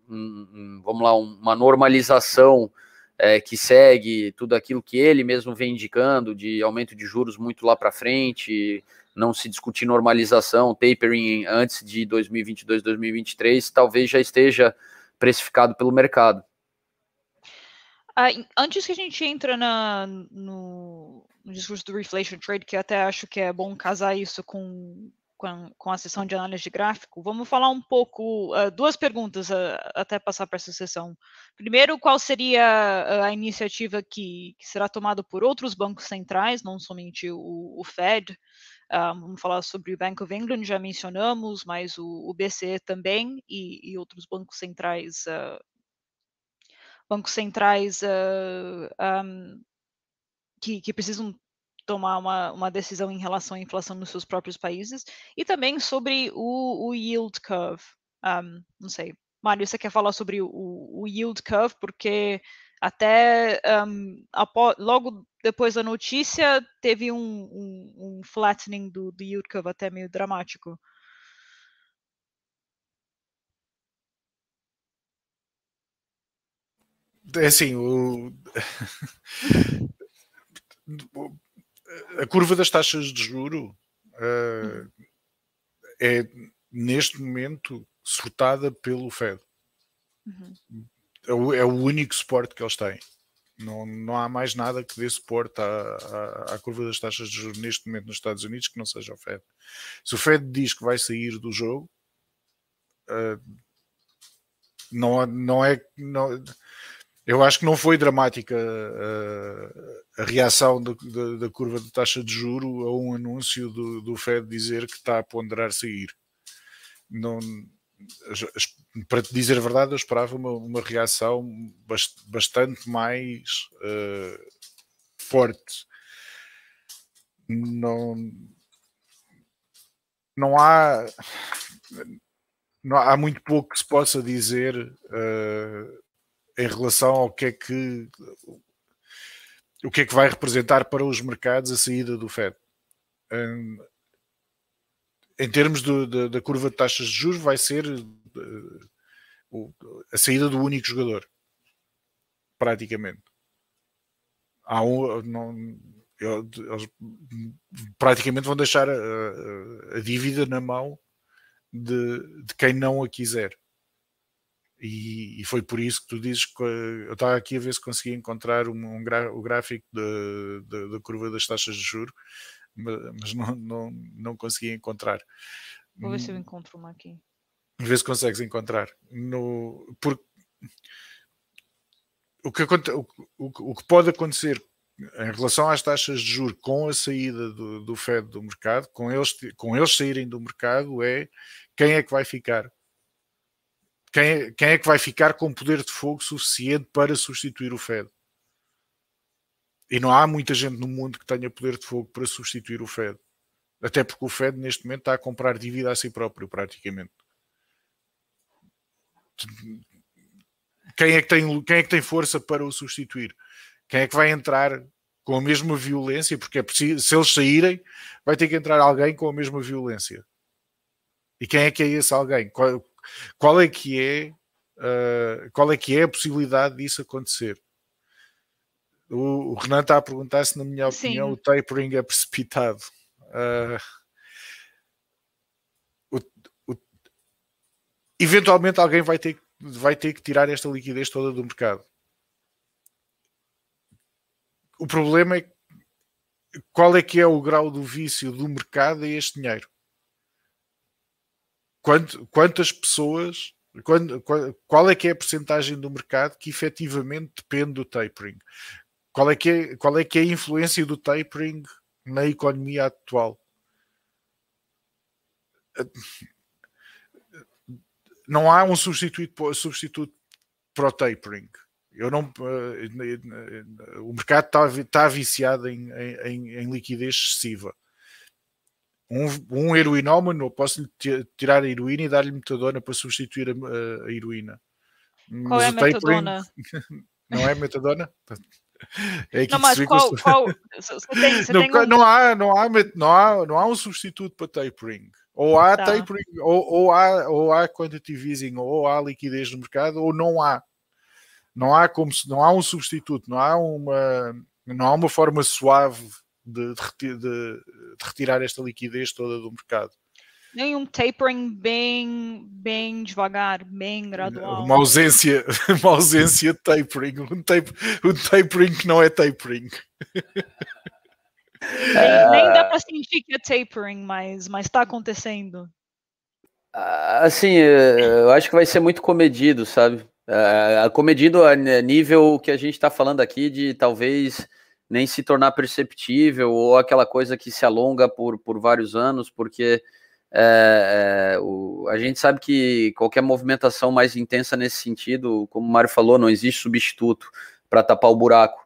[SPEAKER 3] um, vamos lá, uma normalização é, que segue tudo aquilo que ele mesmo vem indicando de aumento de juros muito lá para frente, não se discutir normalização, tapering antes de 2022, 2023, talvez já esteja precificado pelo mercado.
[SPEAKER 1] Ah, antes que a gente entra na, no, no discurso do Reflation Trade, que até acho que é bom casar isso com, com, com a sessão de análise de gráfico. Vamos falar um pouco, uh, duas perguntas uh, até passar para essa sessão. Primeiro, qual seria a iniciativa que, que será tomada por outros bancos centrais, não somente o, o Fed? Vamos falar sobre o Bank of England, já mencionamos, mas o, o BCE também e, e, outros bancos centrais bancos centrais uh, um, que, que, precisam tomar uma, uma, decisão em relação à inflação nos seus próprios países, e também sobre o, o yield curve. Um, não sei, Mário, você quer falar sobre o, o yield curve? Porque até um, após, logo depois da notícia teve um, um, um flattening do, do yield curve até meio dramático.
[SPEAKER 2] Assim, o... a curva das taxas de juro uh, é neste momento sortada pelo Fed. Uhum. É, o, é, o, único suporte que eles têm. Não, não há mais nada que dê suporte à, à, à, curva das taxas de juros neste momento nos Estados Unidos que não seja o Fed. Se o Fed diz que vai sair do jogo, uh, não, não é. Não, eu acho que não foi dramática a, a reação da, da, da, curva de taxa de juro a um anúncio do, do Fed dizer que está a ponderar sair. Não, para te dizer a verdade, eu esperava uma, uma reação bastante mais uh, forte. Não, não há não há muito pouco que se possa dizer uh, em relação ao que é que o que é que vai representar para os mercados a saída do Fed. Em termos do, da, da, curva de taxas de juros, vai ser uh, a saída do único jogador, praticamente. Há um, não, eles praticamente vão deixar a, a, a dívida na mão de, de, quem não a quiser. E, e, foi por isso que tu dizes que eu estava aqui a ver se conseguia encontrar um, um o gráfico da curva das taxas de juros, mas não, não, não conseguia encontrar.
[SPEAKER 1] Vou ver se eu hum. encontro uma aqui.
[SPEAKER 2] Vê se consegues encontrar. No, por, o, que, o, o, o que pode acontecer em relação às taxas de juros com a saída do, do Fed do mercado, com eles, com eles saírem do mercado, é quem é que vai ficar quem quem é que vai ficar com poder de fogo suficiente para substituir o Fed? E não há muita gente no mundo que tenha poder de fogo para substituir o Fed. Até porque o Fed neste momento está a comprar dívida a si próprio, praticamente. Quem é que tem, quem é que tem força para o substituir? Quem é que vai entrar com a mesma violência? Porque é preciso, se eles saírem, vai ter que entrar alguém com a mesma violência. E quem é que é esse alguém? Qual, qual é que é, uh, qual é que é a possibilidade disso acontecer? O, o Renan está a perguntar se, na minha opinião, Sim. o tapering é precipitado. Uh, o, o, eventualmente alguém vai ter, vai ter que tirar esta liquidez toda do mercado. O problema é qual é que é o grau do vício do mercado a este dinheiro quanto, quantas pessoas, quando, qual é que é a porcentagem do mercado que efetivamente depende do tapering? Qual é que é, qual é, que é a influência do tapering na economia atual? Não há um substituto, substituto para o tapering. Eu não, eh, o mercado está, está viciado em, em, em liquidez excessiva um, um heroinómano, posso tirar a heroína e dar-lhe metadona para substituir a, a heroína.
[SPEAKER 1] Qual mas é a metadona?
[SPEAKER 2] não é metadona?
[SPEAKER 1] É não, mas qual, qual tem,
[SPEAKER 2] não, um... não, há, não, há, não, há, não há um substituto para tapering. Ou há tá. tapering, ou, ou, há, ou há quantitative easing, ou há liquidez no mercado, ou não há. Não há como não há um substituto, não há uma, não há uma forma suave de, de, de, retirar esta liquidez toda do mercado.
[SPEAKER 1] Nem um tapering bem, bem devagar, bem gradual.
[SPEAKER 2] Uma ausência, uma ausência de tapering. Um, tape, um tapering que não é tapering.
[SPEAKER 1] Nem, nem dá para sentir que é tapering, mas está acontecendo.
[SPEAKER 3] Assim, eu acho que vai ser muito comedido, sabe? Uh, comedido a nível que a gente está falando aqui de talvez nem se tornar perceptível ou aquela coisa que se alonga por, por vários anos, porque é, é, o, a gente sabe que qualquer movimentação mais intensa nesse sentido, como o Mário falou, não existe substituto para tapar o buraco.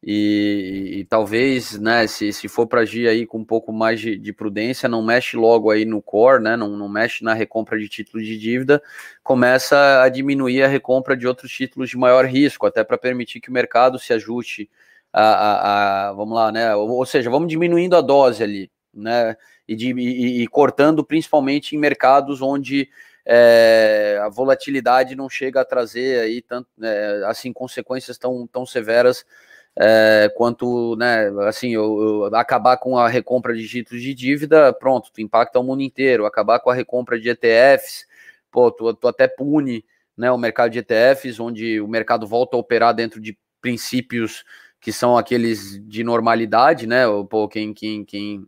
[SPEAKER 3] E, e, talvez, né, se, se for para agir aí com um pouco mais de, de, prudência, não mexe logo aí no core, né, não, não mexe na recompra de títulos de dívida, começa a diminuir a recompra de outros títulos de maior risco, até para permitir que o mercado se ajuste a, a, vamos lá, né, ou, ou, seja, vamos diminuindo a dose ali, né, e, de, e, e cortando principalmente em mercados onde é, a volatilidade não chega a trazer aí tanto, é, assim, consequências tão, tão severas é, quanto, né, assim, eu, eu, acabar com a recompra de títulos de dívida, pronto, tu impacta o mundo inteiro, acabar com a recompra de ETFs, pô, tu, tu até pune, né, o mercado de ETFs, onde o mercado volta a operar dentro de princípios que são aqueles de normalidade, né, pô, quem, quem, quem,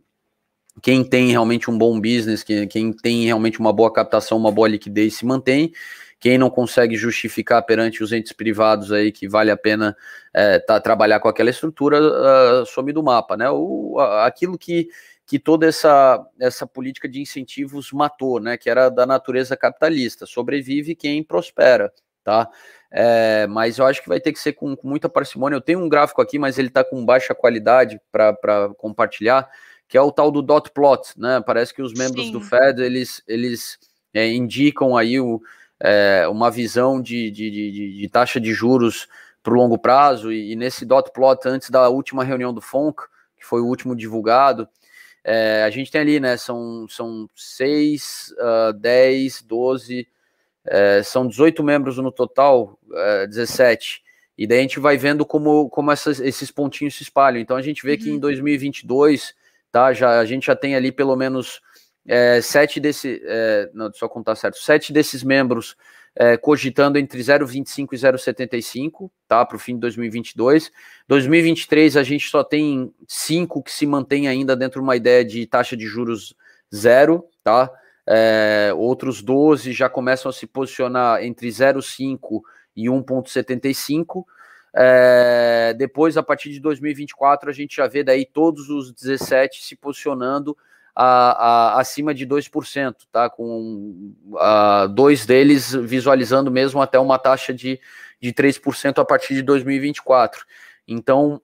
[SPEAKER 3] quem tem realmente um bom business, quem, quem tem realmente uma boa captação, uma boa liquidez se mantém, quem não consegue justificar perante os entes privados aí que vale a pena é, tá, trabalhar com aquela estrutura, uh, some do mapa, né? O, aquilo que, que toda essa, essa política de incentivos matou, né? Que era da natureza capitalista. Sobrevive quem prospera, tá? É, mas eu acho que vai ter que ser com, com muita parcimônia. Eu tenho um gráfico aqui, mas ele está com baixa qualidade para compartilhar, que é o tal do dot plot, né? Parece que os membros Sim. do Fed eles, eles é, indicam aí o, é, uma visão de, de, de, de, taxa de juros para o longo prazo, e, e, nesse dot plot, antes da última reunião do FONC, que foi o último divulgado, é, a gente tem ali, né, são, são 6, uh, 10, 12, é, são 18 membros no total, é, 17, e daí a gente vai vendo como, como essas, esses pontinhos se espalham, então a gente vê uhum. que em 2022, tá, já, a gente já tem ali pelo menos é, sete desse, é, não, só contar certo, sete desses membros é, cogitando entre 0,25 e 0,75, tá, para o fim de 2022. 2023 a gente só tem cinco que se mantém ainda dentro de uma ideia de taxa de juros zero, tá? É, outros 12 já começam a se posicionar entre 0,5 e 1,75. É, depois, a partir de 2024, a gente já vê daí todos os 17 se posicionando a, a, acima de 2%, tá? Com a, dois deles visualizando mesmo até uma taxa de, de 3% a partir de 2024. Então,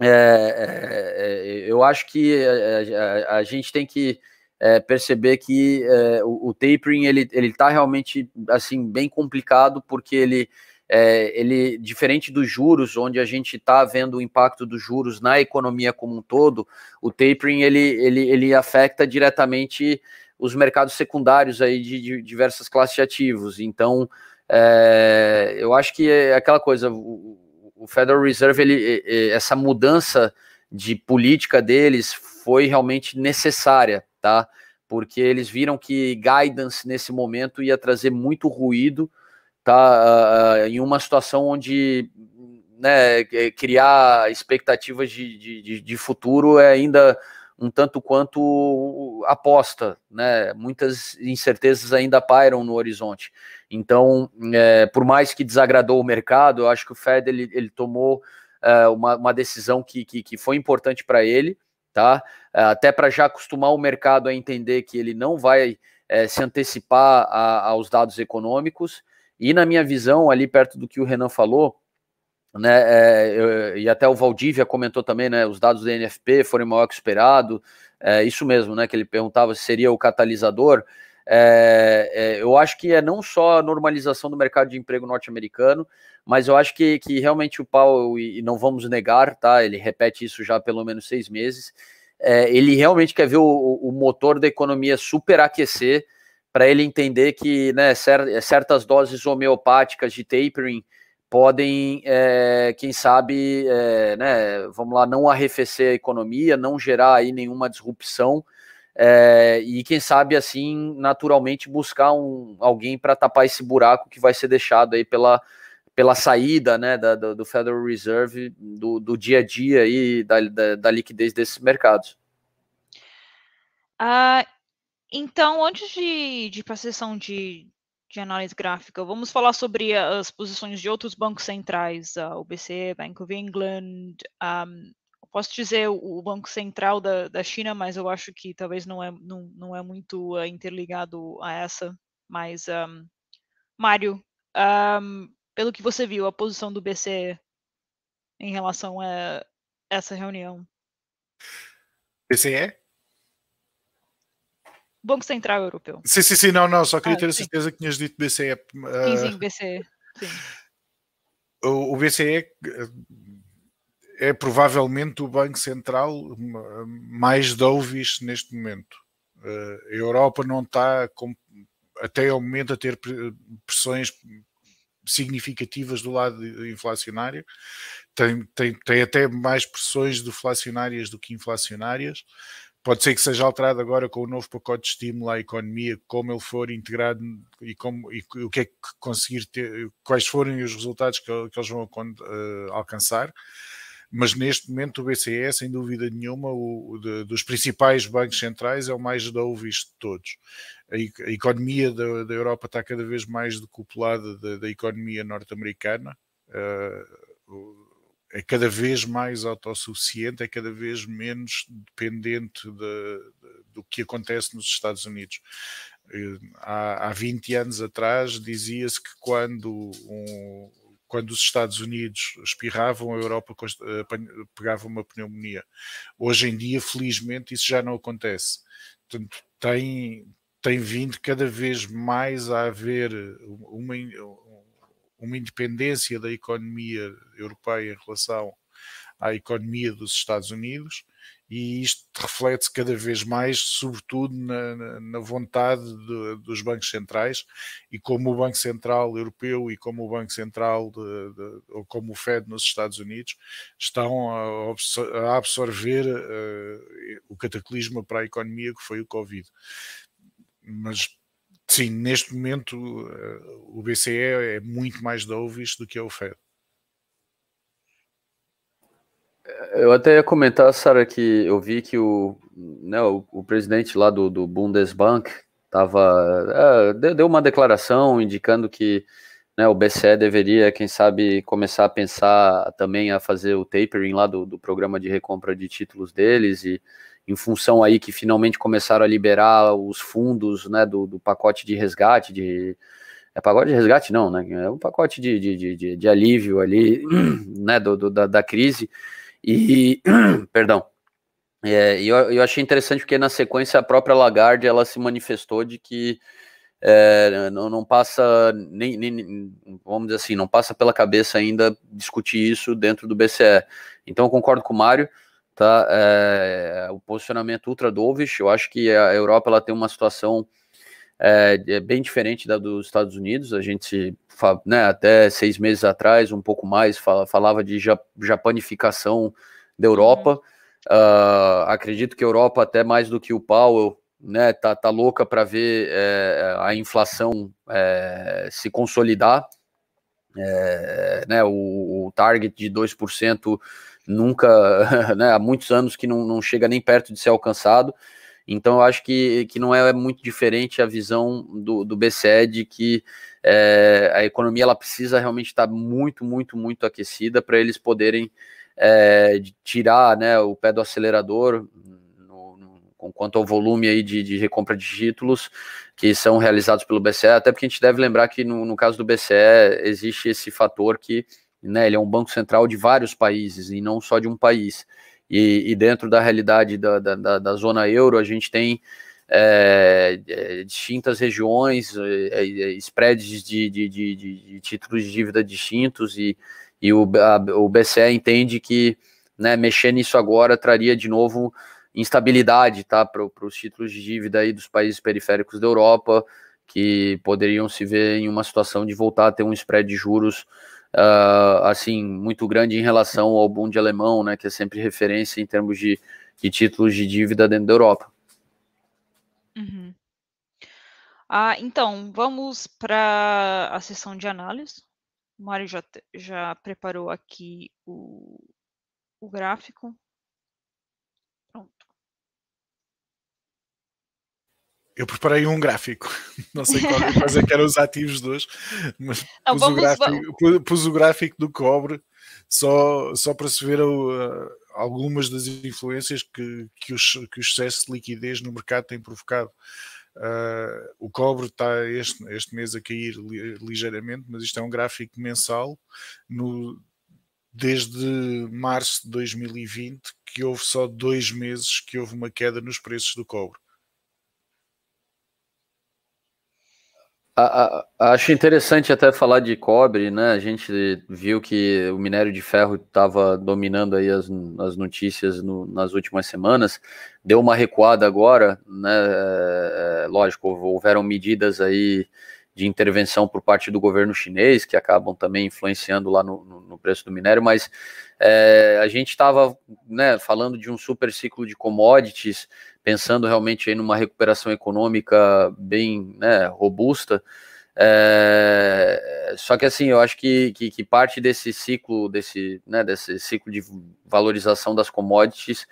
[SPEAKER 3] é, é, é, eu acho que é, é, a, a gente tem que é, perceber que o, o, tapering ele ele está realmente assim bem complicado porque ele é, ele, diferente dos juros, onde a gente está vendo o impacto dos juros na economia como um todo, o tapering ele, ele, ele afeta diretamente os mercados secundários aí de, de diversas classes de ativos. Então, é, eu acho que é aquela coisa, o, o Federal Reserve, ele, essa mudança de política deles foi realmente necessária, tá? Porque eles viram que guidance nesse momento ia trazer muito ruído tá uh, em uma situação onde né, criar expectativas de, de, de, futuro é ainda um tanto quanto aposta, né? Muitas incertezas ainda pairam no horizonte. Então, é, por mais que desagradou o mercado, eu acho que o Fed ele, ele tomou é, uma, uma, decisão que, que, que foi importante para ele, tá? Até para já acostumar o mercado a entender que ele não vai é, se antecipar a, aos dados econômicos e na minha visão, ali perto do que o Renan falou, né, é, eu, e até o Valdívia comentou também, né, os dados da NFP foram maior que esperado, é, isso mesmo, né, que ele perguntava se seria o catalisador, é, é, eu acho que é não só a normalização do mercado de emprego norte-americano, mas eu acho que, que realmente o Paulo, e não vamos negar, tá, ele repete isso já há pelo menos seis meses, é, ele realmente quer ver o, o motor da economia superaquecer, para ele entender que né, certas doses homeopáticas de tapering podem, é, quem sabe, é, né, vamos lá, não arrefecer a economia, não gerar aí nenhuma disrupção é, e quem sabe assim, naturalmente buscar um, alguém para tapar esse buraco que vai ser deixado aí pela, pela saída né, da, do Federal Reserve do, do dia a dia e da, da, da liquidez desses mercados.
[SPEAKER 1] Uh, então, antes de, de para a sessão de, de análise gráfica, vamos falar sobre as posições de outros bancos centrais, uh, o BCE, Bank of England, um, posso dizer o Banco Central da, da China, mas eu acho que talvez não é, não, não é muito uh, interligado a essa. Mas, um, Mário, um, pelo que você viu, a posição do BCE em relação a essa reunião?
[SPEAKER 2] BCE?
[SPEAKER 1] Banco Central Europeu.
[SPEAKER 2] Sim, sim, sim, não, não, só queria ah, ter a certeza que tinhas dito BCE.
[SPEAKER 1] Uh, sim, sim, BCE. Sim.
[SPEAKER 2] O, o BCE é provavelmente o Banco Central mais dovish neste momento. Uh, a Europa não está, até ao momento, a ter pressões significativas do lado inflacionário, tem, tem, tem até mais pressões deflacionárias do que inflacionárias. Pode ser que seja alterado agora com o novo pacote de estímulo à economia, como ele for integrado e, como, e o que é que conseguir ter, quais forem os resultados que, que eles vão uh, alcançar mas neste momento o BCE, sem dúvida nenhuma, o, de, dos principais bancos centrais é o mais dovish de todos. A, a economia da, da, Europa está cada vez mais decuplada da, da economia norte-americana. Uh, é cada vez mais autossuficiente, é cada vez menos dependente de, de, do que acontece nos Estados Unidos. Eh, há, há 20 anos atrás dizia-se que quando um, quando os Estados Unidos espirravam, a Europa eh, pegava uma pneumonia. Hoje em dia, felizmente, isso já não acontece. Portanto, tem, tem vindo cada vez mais a haver uma, uma independência da economia europeia em relação à economia dos Estados Unidos e isto reflete-se cada vez mais, sobretudo na, na vontade de, dos bancos centrais, e como o Banco Central Europeu e como o Banco Central, de, de, ou como o Fed nos Estados Unidos, estão a, absorver uh, o cataclisma para a economia que foi o Covid. Mas sim, neste momento uh, o BCE é muito mais dovish do que é o Fed.
[SPEAKER 3] Eu até ia comentar, Sara, que eu vi que o, né, o, o presidente lá do, do Bundesbank tava, é, deu uma declaração indicando que né, o BCE deveria, quem sabe, começar a pensar também a fazer o tapering lá do, do programa de recompra de títulos deles e em função aí que finalmente começaram a liberar os fundos né, do, do pacote de resgate, de, é pacote de resgate não, né? É um pacote de, de, de, de alívio ali, né, do, do da, da, crise. E, perdão, é, eu, eu achei interessante porque na sequência a própria Lagarde ela se manifestou de que é, não, não, passa nem, nem, vamos dizer assim, não passa pela cabeça ainda discutir isso dentro do BCE. Então eu concordo com o Mário, tá? É, o posicionamento ultra dovish, eu acho que a Europa ela tem uma situação é, é bem diferente da dos Estados Unidos. A gente, né, até seis meses atrás, um pouco mais, falava de japanificação da Europa. Uh, acredito que a Europa, até mais do que o Powell, né, tá, tá louca para ver é, a inflação é, se consolidar. É, né, o, o, target de 2% nunca, né, há muitos anos que não, não chega nem perto de ser alcançado. Então, eu acho que, que não é muito diferente a visão do, do BCE de que é, a economia ela precisa realmente estar muito, muito, muito aquecida para eles poderem é, tirar né, o pé do acelerador no, no, com quanto ao volume aí de, de recompra de títulos que são realizados pelo BCE, até porque a gente deve lembrar que no, no caso do BCE existe esse fator que né, ele é um banco central de vários países e não só de um país. E, e dentro da realidade da, da, da, zona euro, a gente tem é, é, distintas regiões, é, é spreads de, de, de, de, títulos de dívida distintos, e, e o, a, o BCE entende que né, mexer nisso agora traria de novo instabilidade tá, para os títulos de dívida aí dos países periféricos da Europa, que poderiam se ver em uma situação de voltar a ter um spread de juros uh, assim muito grande em relação ao Bund alemão, né, que é sempre referência em termos de, de títulos de dívida dentro da Europa.
[SPEAKER 1] Uhum. Ah, então, vamos para a sessão de análise. O Mário já, já preparou aqui o, o gráfico. Pronto.
[SPEAKER 2] Eu preparei um gráfico, não sei qual, quais é que eram os ativos de hoje, mas não, pus, vamos, o gráfico, pus, o gráfico, do cobre só, só para se ver uh, algumas das influências que, que, os, que o excesso de liquidez no mercado tem provocado. Uh, o cobre está este, este mês a cair ligeiramente, mas isto é um gráfico mensal. No, desde março de 2020, que houve só dois meses que houve uma queda nos preços do cobre.
[SPEAKER 3] Acho interessante até falar de cobre, né? A gente viu que o minério de ferro estava dominando aí as, as notícias no, nas últimas semanas, deu uma recuada agora, né? É, é, lógico, houveram medidas aí de intervenção por parte do governo chinês que acabam também influenciando lá no, no, preço do minério, mas é, a gente estava né, falando de um super ciclo de commodities pensando realmente aí numa recuperação econômica bem né, robusta. É, só que assim, eu acho que, que, que, parte desse ciclo, desse, né, desse ciclo de valorização das commodities,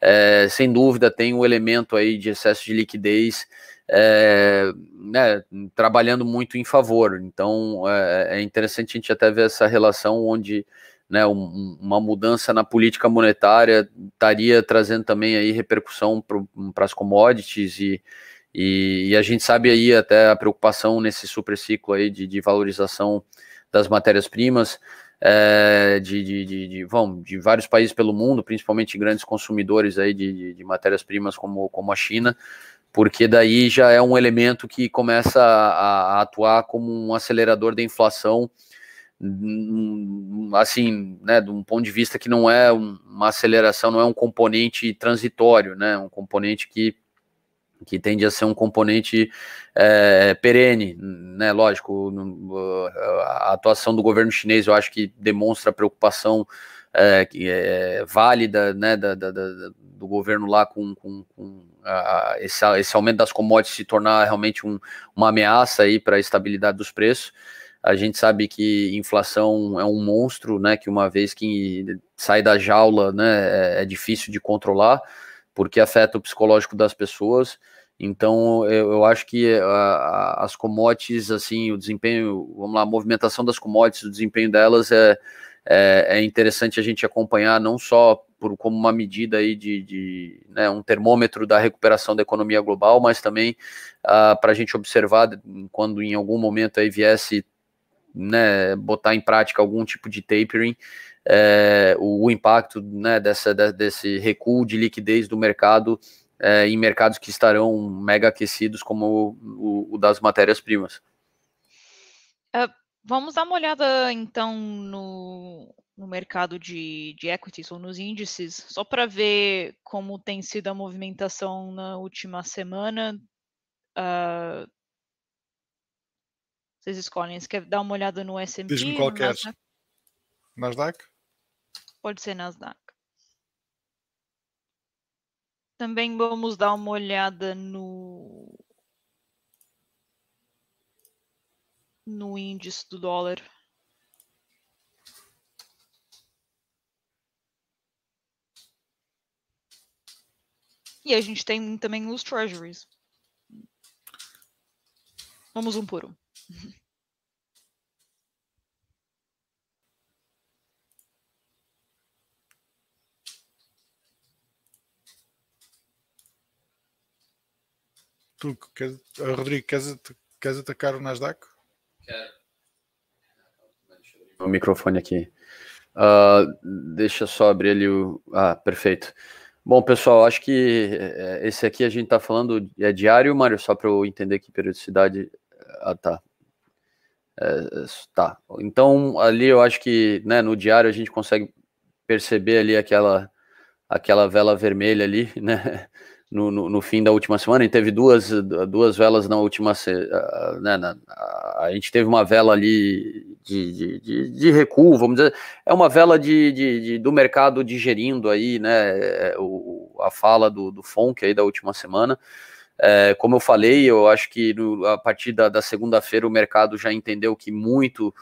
[SPEAKER 3] é, sem dúvida tem um elemento aí de excesso de liquidez é, né, trabalhando muito em favor. Então é, é interessante a gente até ver essa relação onde né, um, uma mudança na política monetária estaria trazendo também aí repercussão para as commodities e, e, e, a gente sabe aí até a preocupação nesse super ciclo aí de, de valorização das matérias-primas é, de, de, de, de, bom, de vários países pelo mundo, principalmente grandes consumidores aí de, de matérias-primas como, como a China, porque daí já é um elemento que começa a, a atuar como um acelerador da inflação assim, né, de um ponto de vista que não é uma aceleração, não é um componente transitório, né, um componente que, que tende a ser um componente é, perene, né, lógico, a atuação do governo chinês eu acho que demonstra preocupação é, que é válida, né, da, da, da, do governo lá com, com, com a, esse, esse aumento das commodities se tornar realmente um, uma ameaça aí para a estabilidade dos preços, a gente sabe que inflação é um monstro, né? Que uma vez que sai da jaula, né, é, é difícil de controlar, porque afeta o psicológico das pessoas. Então, eu, eu acho que a, as commodities, assim, o desempenho, vamos lá, a movimentação das commodities, o desempenho delas é, é, é interessante a gente acompanhar, não só por, como uma medida aí de, de né, um termômetro da recuperação da economia global, mas também uh, para a gente observar quando em algum momento aí viesse né, botar em prática algum tipo de tapering, é, o, o, impacto né, dessa, desse recuo de liquidez do mercado é, em mercados que estarão mega aquecidos, como o, o das matérias-primas.
[SPEAKER 1] Uh, vamos dar uma olhada então no, no mercado de, de equities ou nos índices, só para ver como tem sido a movimentação na última semana. Uh, vocês escolhem. Você quer dar uma olhada no S&P?
[SPEAKER 2] Diz-me qual Nasdaq? Nasdaq?
[SPEAKER 1] Pode ser Nasdaq. Também vamos dar uma olhada no no índice do dólar. E a gente tem também os treasuries. Vamos um por um.
[SPEAKER 2] Tu, queres, uh, Rodrigo, queres, queres atacar o Nasdaq?
[SPEAKER 3] Quero. O microfone aqui. Uh, deixa só abrir ali o. Ah, perfeito. Bom, pessoal, acho que eh, esse aqui a gente está falando é diário, Mário, só para eu entender que periodicidade. Ah, tá. É, tá. Então, ali eu acho que né, no diário a gente consegue perceber ali aquela, aquela vela vermelha ali, né? No, no, no fim da última semana, a gente teve duas, duas velas na última. Né, na, a gente teve uma vela ali de, de, de, de recuo, vamos dizer. É uma vela de, de, de, do mercado digerindo aí, né? O, a fala do, do FONC aí da última semana. É, como eu falei, eu acho que no, a partir da, da segunda-feira o mercado já entendeu que muito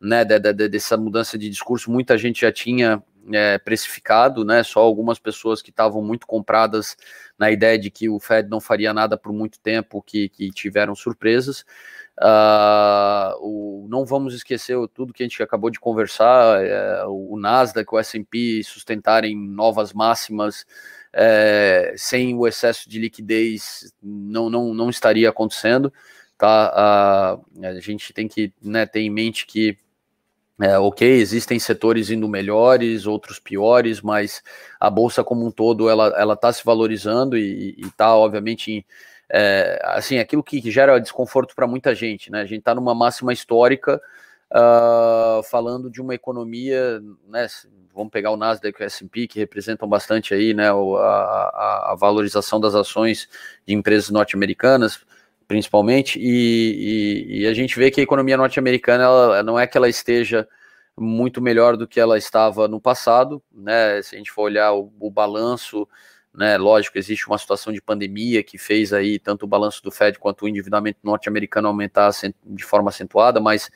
[SPEAKER 3] né, de, de, dessa mudança de discurso, muita gente já tinha é, precificado, né? Só algumas pessoas que estavam muito compradas na ideia de que o Fed não faria nada por muito tempo, que, que tiveram surpresas. Uh, o, não vamos esquecer tudo que a gente acabou de conversar, é, o Nasdaq, o S&P sustentarem novas máximas é, sem o excesso de liquidez não, não, não estaria acontecendo, tá? Uh, a gente tem que né, ter em mente que é, ok, existem setores indo melhores, outros piores, mas a bolsa como um todo ela está se valorizando e está obviamente é, assim aquilo que gera desconforto para muita gente, né? A gente está numa máxima histórica uh, falando de uma economia, né? Vamos pegar o Nasdaq e o S&P que representam bastante aí, né? A, a, a valorização das ações de empresas norte-americanas principalmente, e, e, e, a gente vê que a economia norte-americana não é que ela esteja muito melhor do que ela estava no passado, né? Se a gente for olhar o, o balanço, né? Lógico, existe uma situação de pandemia que fez aí tanto o balanço do Fed quanto o endividamento norte-americano aumentar de forma acentuada, mas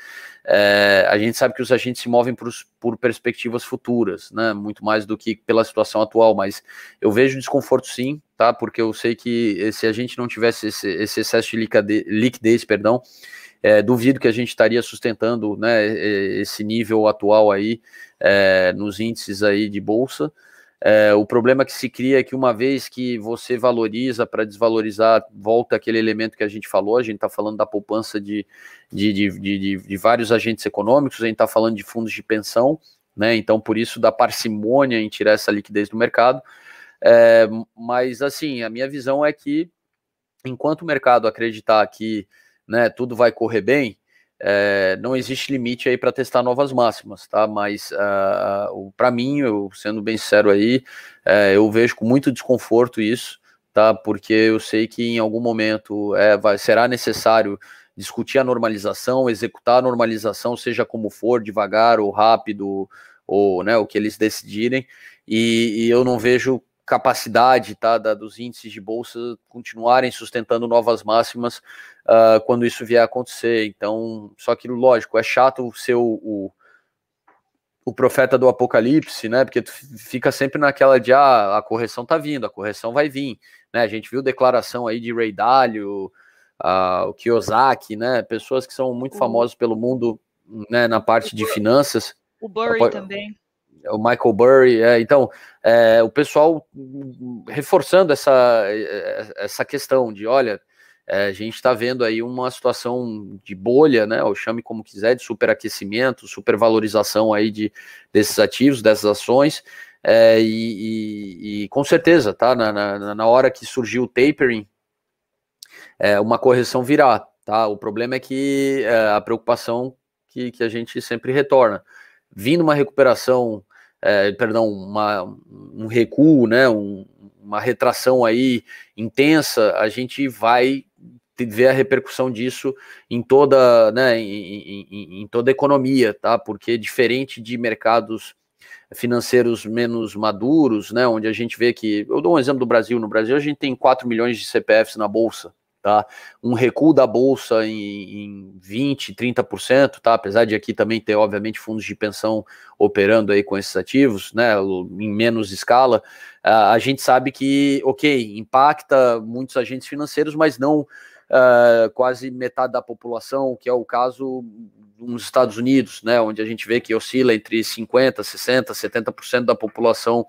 [SPEAKER 3] é, a gente sabe que os agentes se movem por, por, perspectivas futuras, né? Muito mais do que pela situação atual, mas eu vejo desconforto sim, tá? Porque eu sei que se a gente não tivesse esse, esse excesso de liquidez, liquidez, perdão, é, duvido que a gente estaria sustentando né, esse nível atual aí é, nos índices aí de bolsa. É, o problema que se cria é que uma vez que você valoriza para desvalorizar, volta aquele elemento que a gente falou, a gente está falando da poupança de, de, de, de, de vários agentes econômicos, a gente está falando de fundos de pensão, né? Então, por isso, da parcimônia em tirar essa liquidez do mercado. É, mas, assim, a minha visão é que, enquanto o mercado acreditar que né, tudo vai correr bem, é, não existe limite aí para testar novas máximas, tá? Mas uh, ah, para mim, eu sendo bem sincero aí, é, eu vejo com muito desconforto isso, tá? Porque eu sei que em algum momento é, vai, será necessário discutir a normalização, executar a normalização, seja como for, devagar ou rápido, ou né, o que eles decidirem, e, e eu não vejo capacidade tá, da, dos índices de bolsa continuarem sustentando novas máximas uh, quando isso vier a acontecer. Então, só que, lógico, é chato ser o, o, o, profeta do apocalipse, né? Porque tu fica sempre naquela de ah, a correção tá vindo, a correção vai vir. Né? A gente viu declaração aí de Ray Dalio, uh, o Kiyosaki, né? Pessoas que são muito famosas pelo mundo né, na parte de finanças.
[SPEAKER 1] O Burry também
[SPEAKER 3] o Michael Burry, é, então é, o pessoal reforçando essa, essa questão de, olha, é, a gente está vendo aí uma situação de bolha, né, ou chame como quiser, de superaquecimento, supervalorização aí de, desses ativos, dessas ações, é, e, e, e, com certeza, tá, na, na, na, hora que surgiu o tapering, é, uma correção virá, tá, o problema é que é, a preocupação que, que a gente sempre retorna, vindo uma recuperação é, perdão, uma, um recuo, né, um, uma retração aí intensa, a gente vai ver a repercussão disso em toda, né, em, em, em, toda a economia, tá? Porque diferente de mercados financeiros menos maduros, né, onde a gente vê que, eu dou um exemplo do Brasil, no Brasil a gente tem 4 milhões de CPFs na bolsa, tá? Um recuo da bolsa em, em 20, 30%, tá? Apesar de aqui também ter, obviamente, fundos de pensão operando aí com esses ativos, né? Em menos escala, a gente sabe que, ok, impacta muitos agentes financeiros, mas não uh, quase metade da população, que é o caso nos Estados Unidos, né? Onde a gente vê que oscila entre 50, 60, 70% da população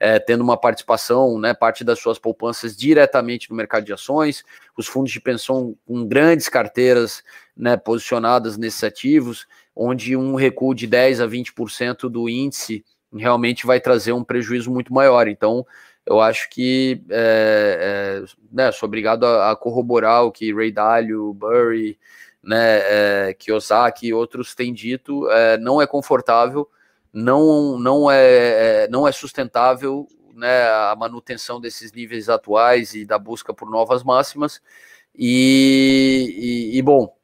[SPEAKER 3] é, tendo uma participação, né, parte das suas poupanças diretamente no mercado de ações, os fundos de pensão com grandes carteiras né, posicionadas nesses ativos, onde um recuo de 10 a 20% do índice realmente vai trazer um prejuízo muito maior. Então, eu acho que é, é, né, sou obrigado a, a, corroborar o que Ray Dalio, Burry, né, é, Kiyosaki e outros têm dito, é, não é confortável, não, não, é, é, não é sustentável né, a manutenção desses níveis atuais e da busca por novas máximas. E, e, e bom,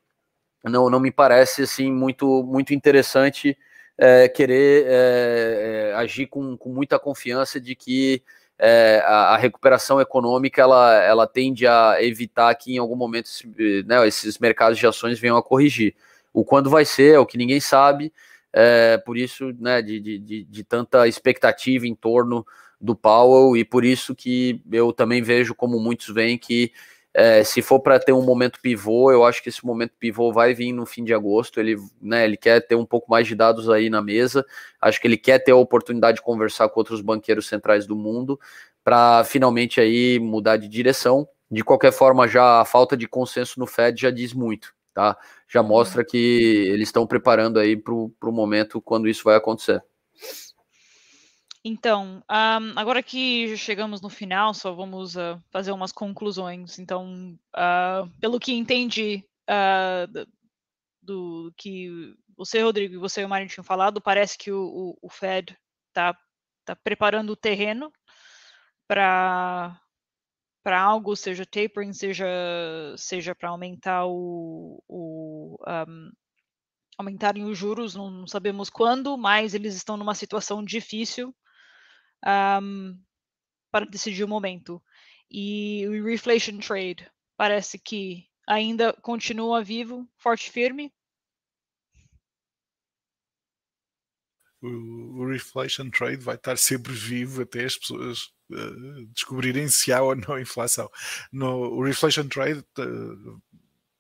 [SPEAKER 3] não, não me parece assim muito, muito interessante é, querer é, é agir com, com muita confiança de que é, a, a, recuperação econômica ela, ela tende a evitar que em algum momento né, esses mercados de ações venham a corrigir. O quando vai ser é o que ninguém sabe, é, por isso, né, de, de, de, tanta expectativa em torno do Powell, e por isso que eu também vejo, como muitos veem, que é, se for para ter um momento pivô, eu acho que esse momento pivô vai vir no fim de agosto. Ele, né, ele quer ter um pouco mais de dados aí na mesa. Acho que ele quer ter a oportunidade de conversar com outros banqueiros centrais do mundo para finalmente aí mudar de direção. De qualquer forma, já a falta de consenso no Fed já diz muito, tá? Já uhum. mostra que eles estão preparando aí para o momento quando isso vai acontecer.
[SPEAKER 1] Então, um, agora que chegamos no final, só vamos uh, fazer umas conclusões. Então, uh, pelo que entendi uh, do, do, que você, Rodrigo, e você e o Mário tinham falado, parece que o, o, o Fed está tá preparando o terreno para para algo, seja tapering, seja seja para aumentar o, o um, aumentarem os juros, não, sabemos quando, mas eles estão numa situação difícil um, para decidir o momento. E o reflation trade parece que ainda continua vivo, forte e firme.
[SPEAKER 2] O, o reflation trade vai estar sempre vivo até as pessoas uh, descobrirem se há ou não inflação. No, o reflation trade uh,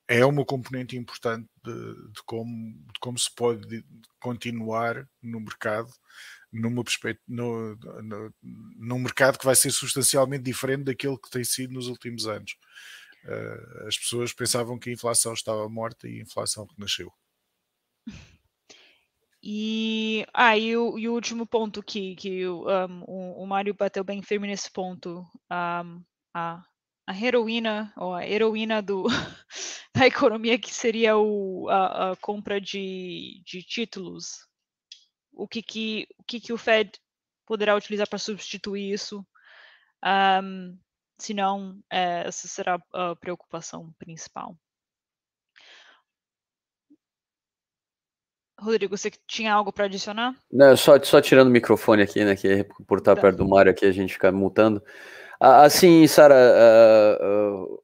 [SPEAKER 2] é uma componente importante de, de, como, de como se pode continuar no mercado numa no, no, num mercado que vai ser substancialmente diferente daquele que tem sido nos últimos anos. Uh, as pessoas pensavam que a inflação estava morta e a inflação renasceu.
[SPEAKER 1] E, ah, e, o, o último ponto que, que um, o, o Mário bateu bem firme nesse ponto, um, a, a heroína, ou a heroína do, da economia, que seria o, a, a compra de, de títulos o que, que, o, que, que o Fed poderá utilizar para substituir isso. Um, se não, é, essa será a preocupação principal. Rodrigo, você tinha algo para adicionar?
[SPEAKER 3] Não, só, só tirando o microfone aqui, né? Que por estar tá. perto do Mário aqui a gente fica mutando. Assim, Sara, uh,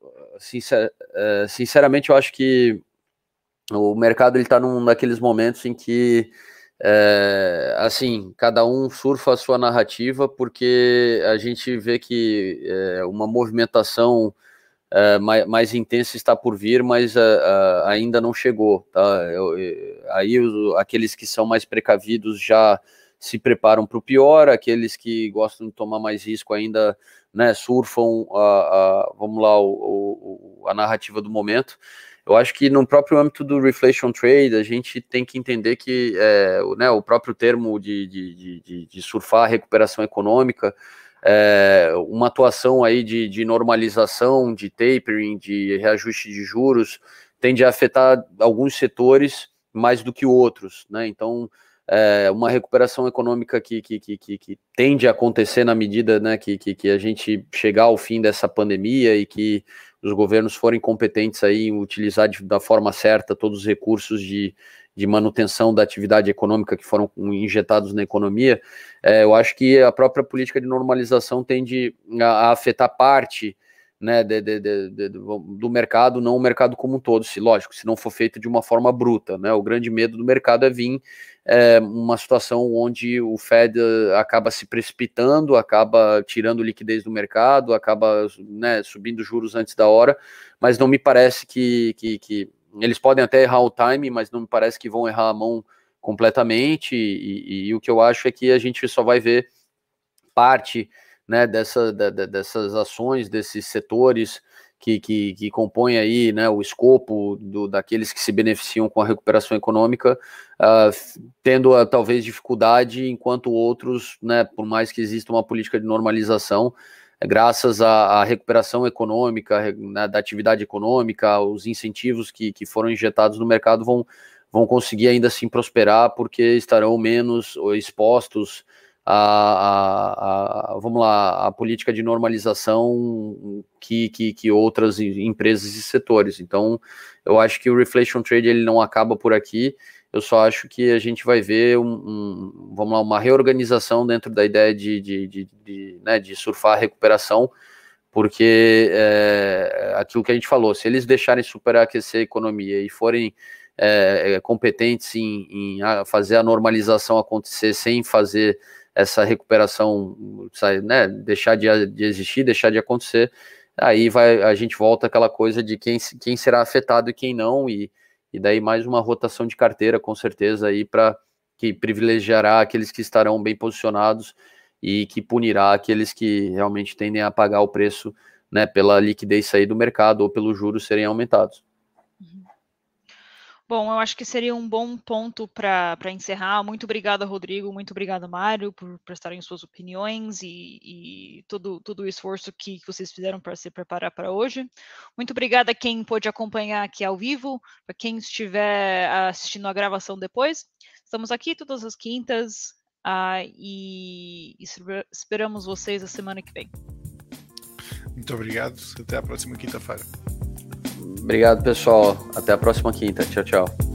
[SPEAKER 3] sinceramente, eu acho que o mercado ele está num daqueles momentos em que é, assim, cada um surfa a sua narrativa, porque a gente vê que é, uma movimentação é, mais, mais, intensa está por vir, mas ainda não chegou. Tá? Eu, aí os, aqueles que são mais precavidos já se preparam para o pior, aqueles que gostam de tomar mais risco ainda né, surfam a, a vamos lá, o, o, a narrativa do momento. Eu acho que no próprio âmbito do reflation trade, a gente tem que entender que é, né, o próprio termo de, de, de, de surfar a recuperação econômica, é, uma atuação aí de, de normalização, de tapering, de reajuste de juros, tende a afetar alguns setores mais do que outros, né? Então, é, uma recuperação econômica que, que, que, que, tende a acontecer na medida né, que, que, que a gente chegar ao fim dessa pandemia e que os governos forem competentes aí em utilizar de, da forma certa todos os recursos de, de manutenção da atividade econômica que foram injetados na economia, é, eu acho que a própria política de normalização tende a, a afetar parte né, de, de, de, do mercado, não o mercado como um todo, se lógico, se não for feito de uma forma bruta, né, o grande medo do mercado é vir é, uma situação onde o Fed eh, acaba se precipitando, acaba tirando liquidez do mercado, acaba né, subindo juros antes da hora, mas não me parece que, que, que, eles podem até errar o time, mas não me parece que vão errar a mão completamente, e, e, e o que eu acho é que a gente só vai ver parte né, dessa, da, dessas ações, desses setores, que, que, que compõe aí né, o escopo do, daqueles que se beneficiam com a recuperação econômica, uh, tendo uh, talvez dificuldade, enquanto outros, né, por mais que exista uma política de normalização, graças à, à recuperação econômica, né, da atividade econômica, os incentivos que, que foram injetados no mercado vão, vão conseguir ainda assim prosperar, porque estarão menos expostos a, vamos lá, a política de normalização que, que, que, outras empresas e setores. Então, eu acho que o reflation trade ele não acaba por aqui. Eu só acho que a gente vai ver um, um vamos lá, uma reorganização dentro da ideia de, de, de, de, né, de surfar a recuperação, porque é, aquilo que a gente falou, se eles deixarem superaquecer a economia e forem é, competentes em, em fazer a normalização acontecer sem fazer essa recuperação, né, deixar de, de existir, deixar de acontecer, aí vai a gente volta aquela coisa de quem, quem será afetado e quem não, e, e daí mais uma rotação de carteira, com certeza, aí para que privilegiará aqueles que estarão bem posicionados e que punirá aqueles que realmente tendem a pagar o preço né, pela liquidez sair do mercado ou pelos juros serem aumentados. Uhum.
[SPEAKER 1] Bom, eu acho que seria um bom ponto para encerrar. Muito obrigada, Rodrigo. Muito obrigada, Mário, por prestarem suas opiniões e, e todo, todo o esforço que vocês fizeram para se preparar para hoje. Muito obrigada a quem pôde acompanhar aqui ao vivo, para quem estiver assistindo a gravação depois. Estamos aqui todas as quintas, Uh, e, e esperamos vocês a semana que vem.
[SPEAKER 2] Muito obrigado. Até a próxima quinta-feira.
[SPEAKER 3] Obrigado, pessoal. Até a próxima quinta. Tchau, tchau.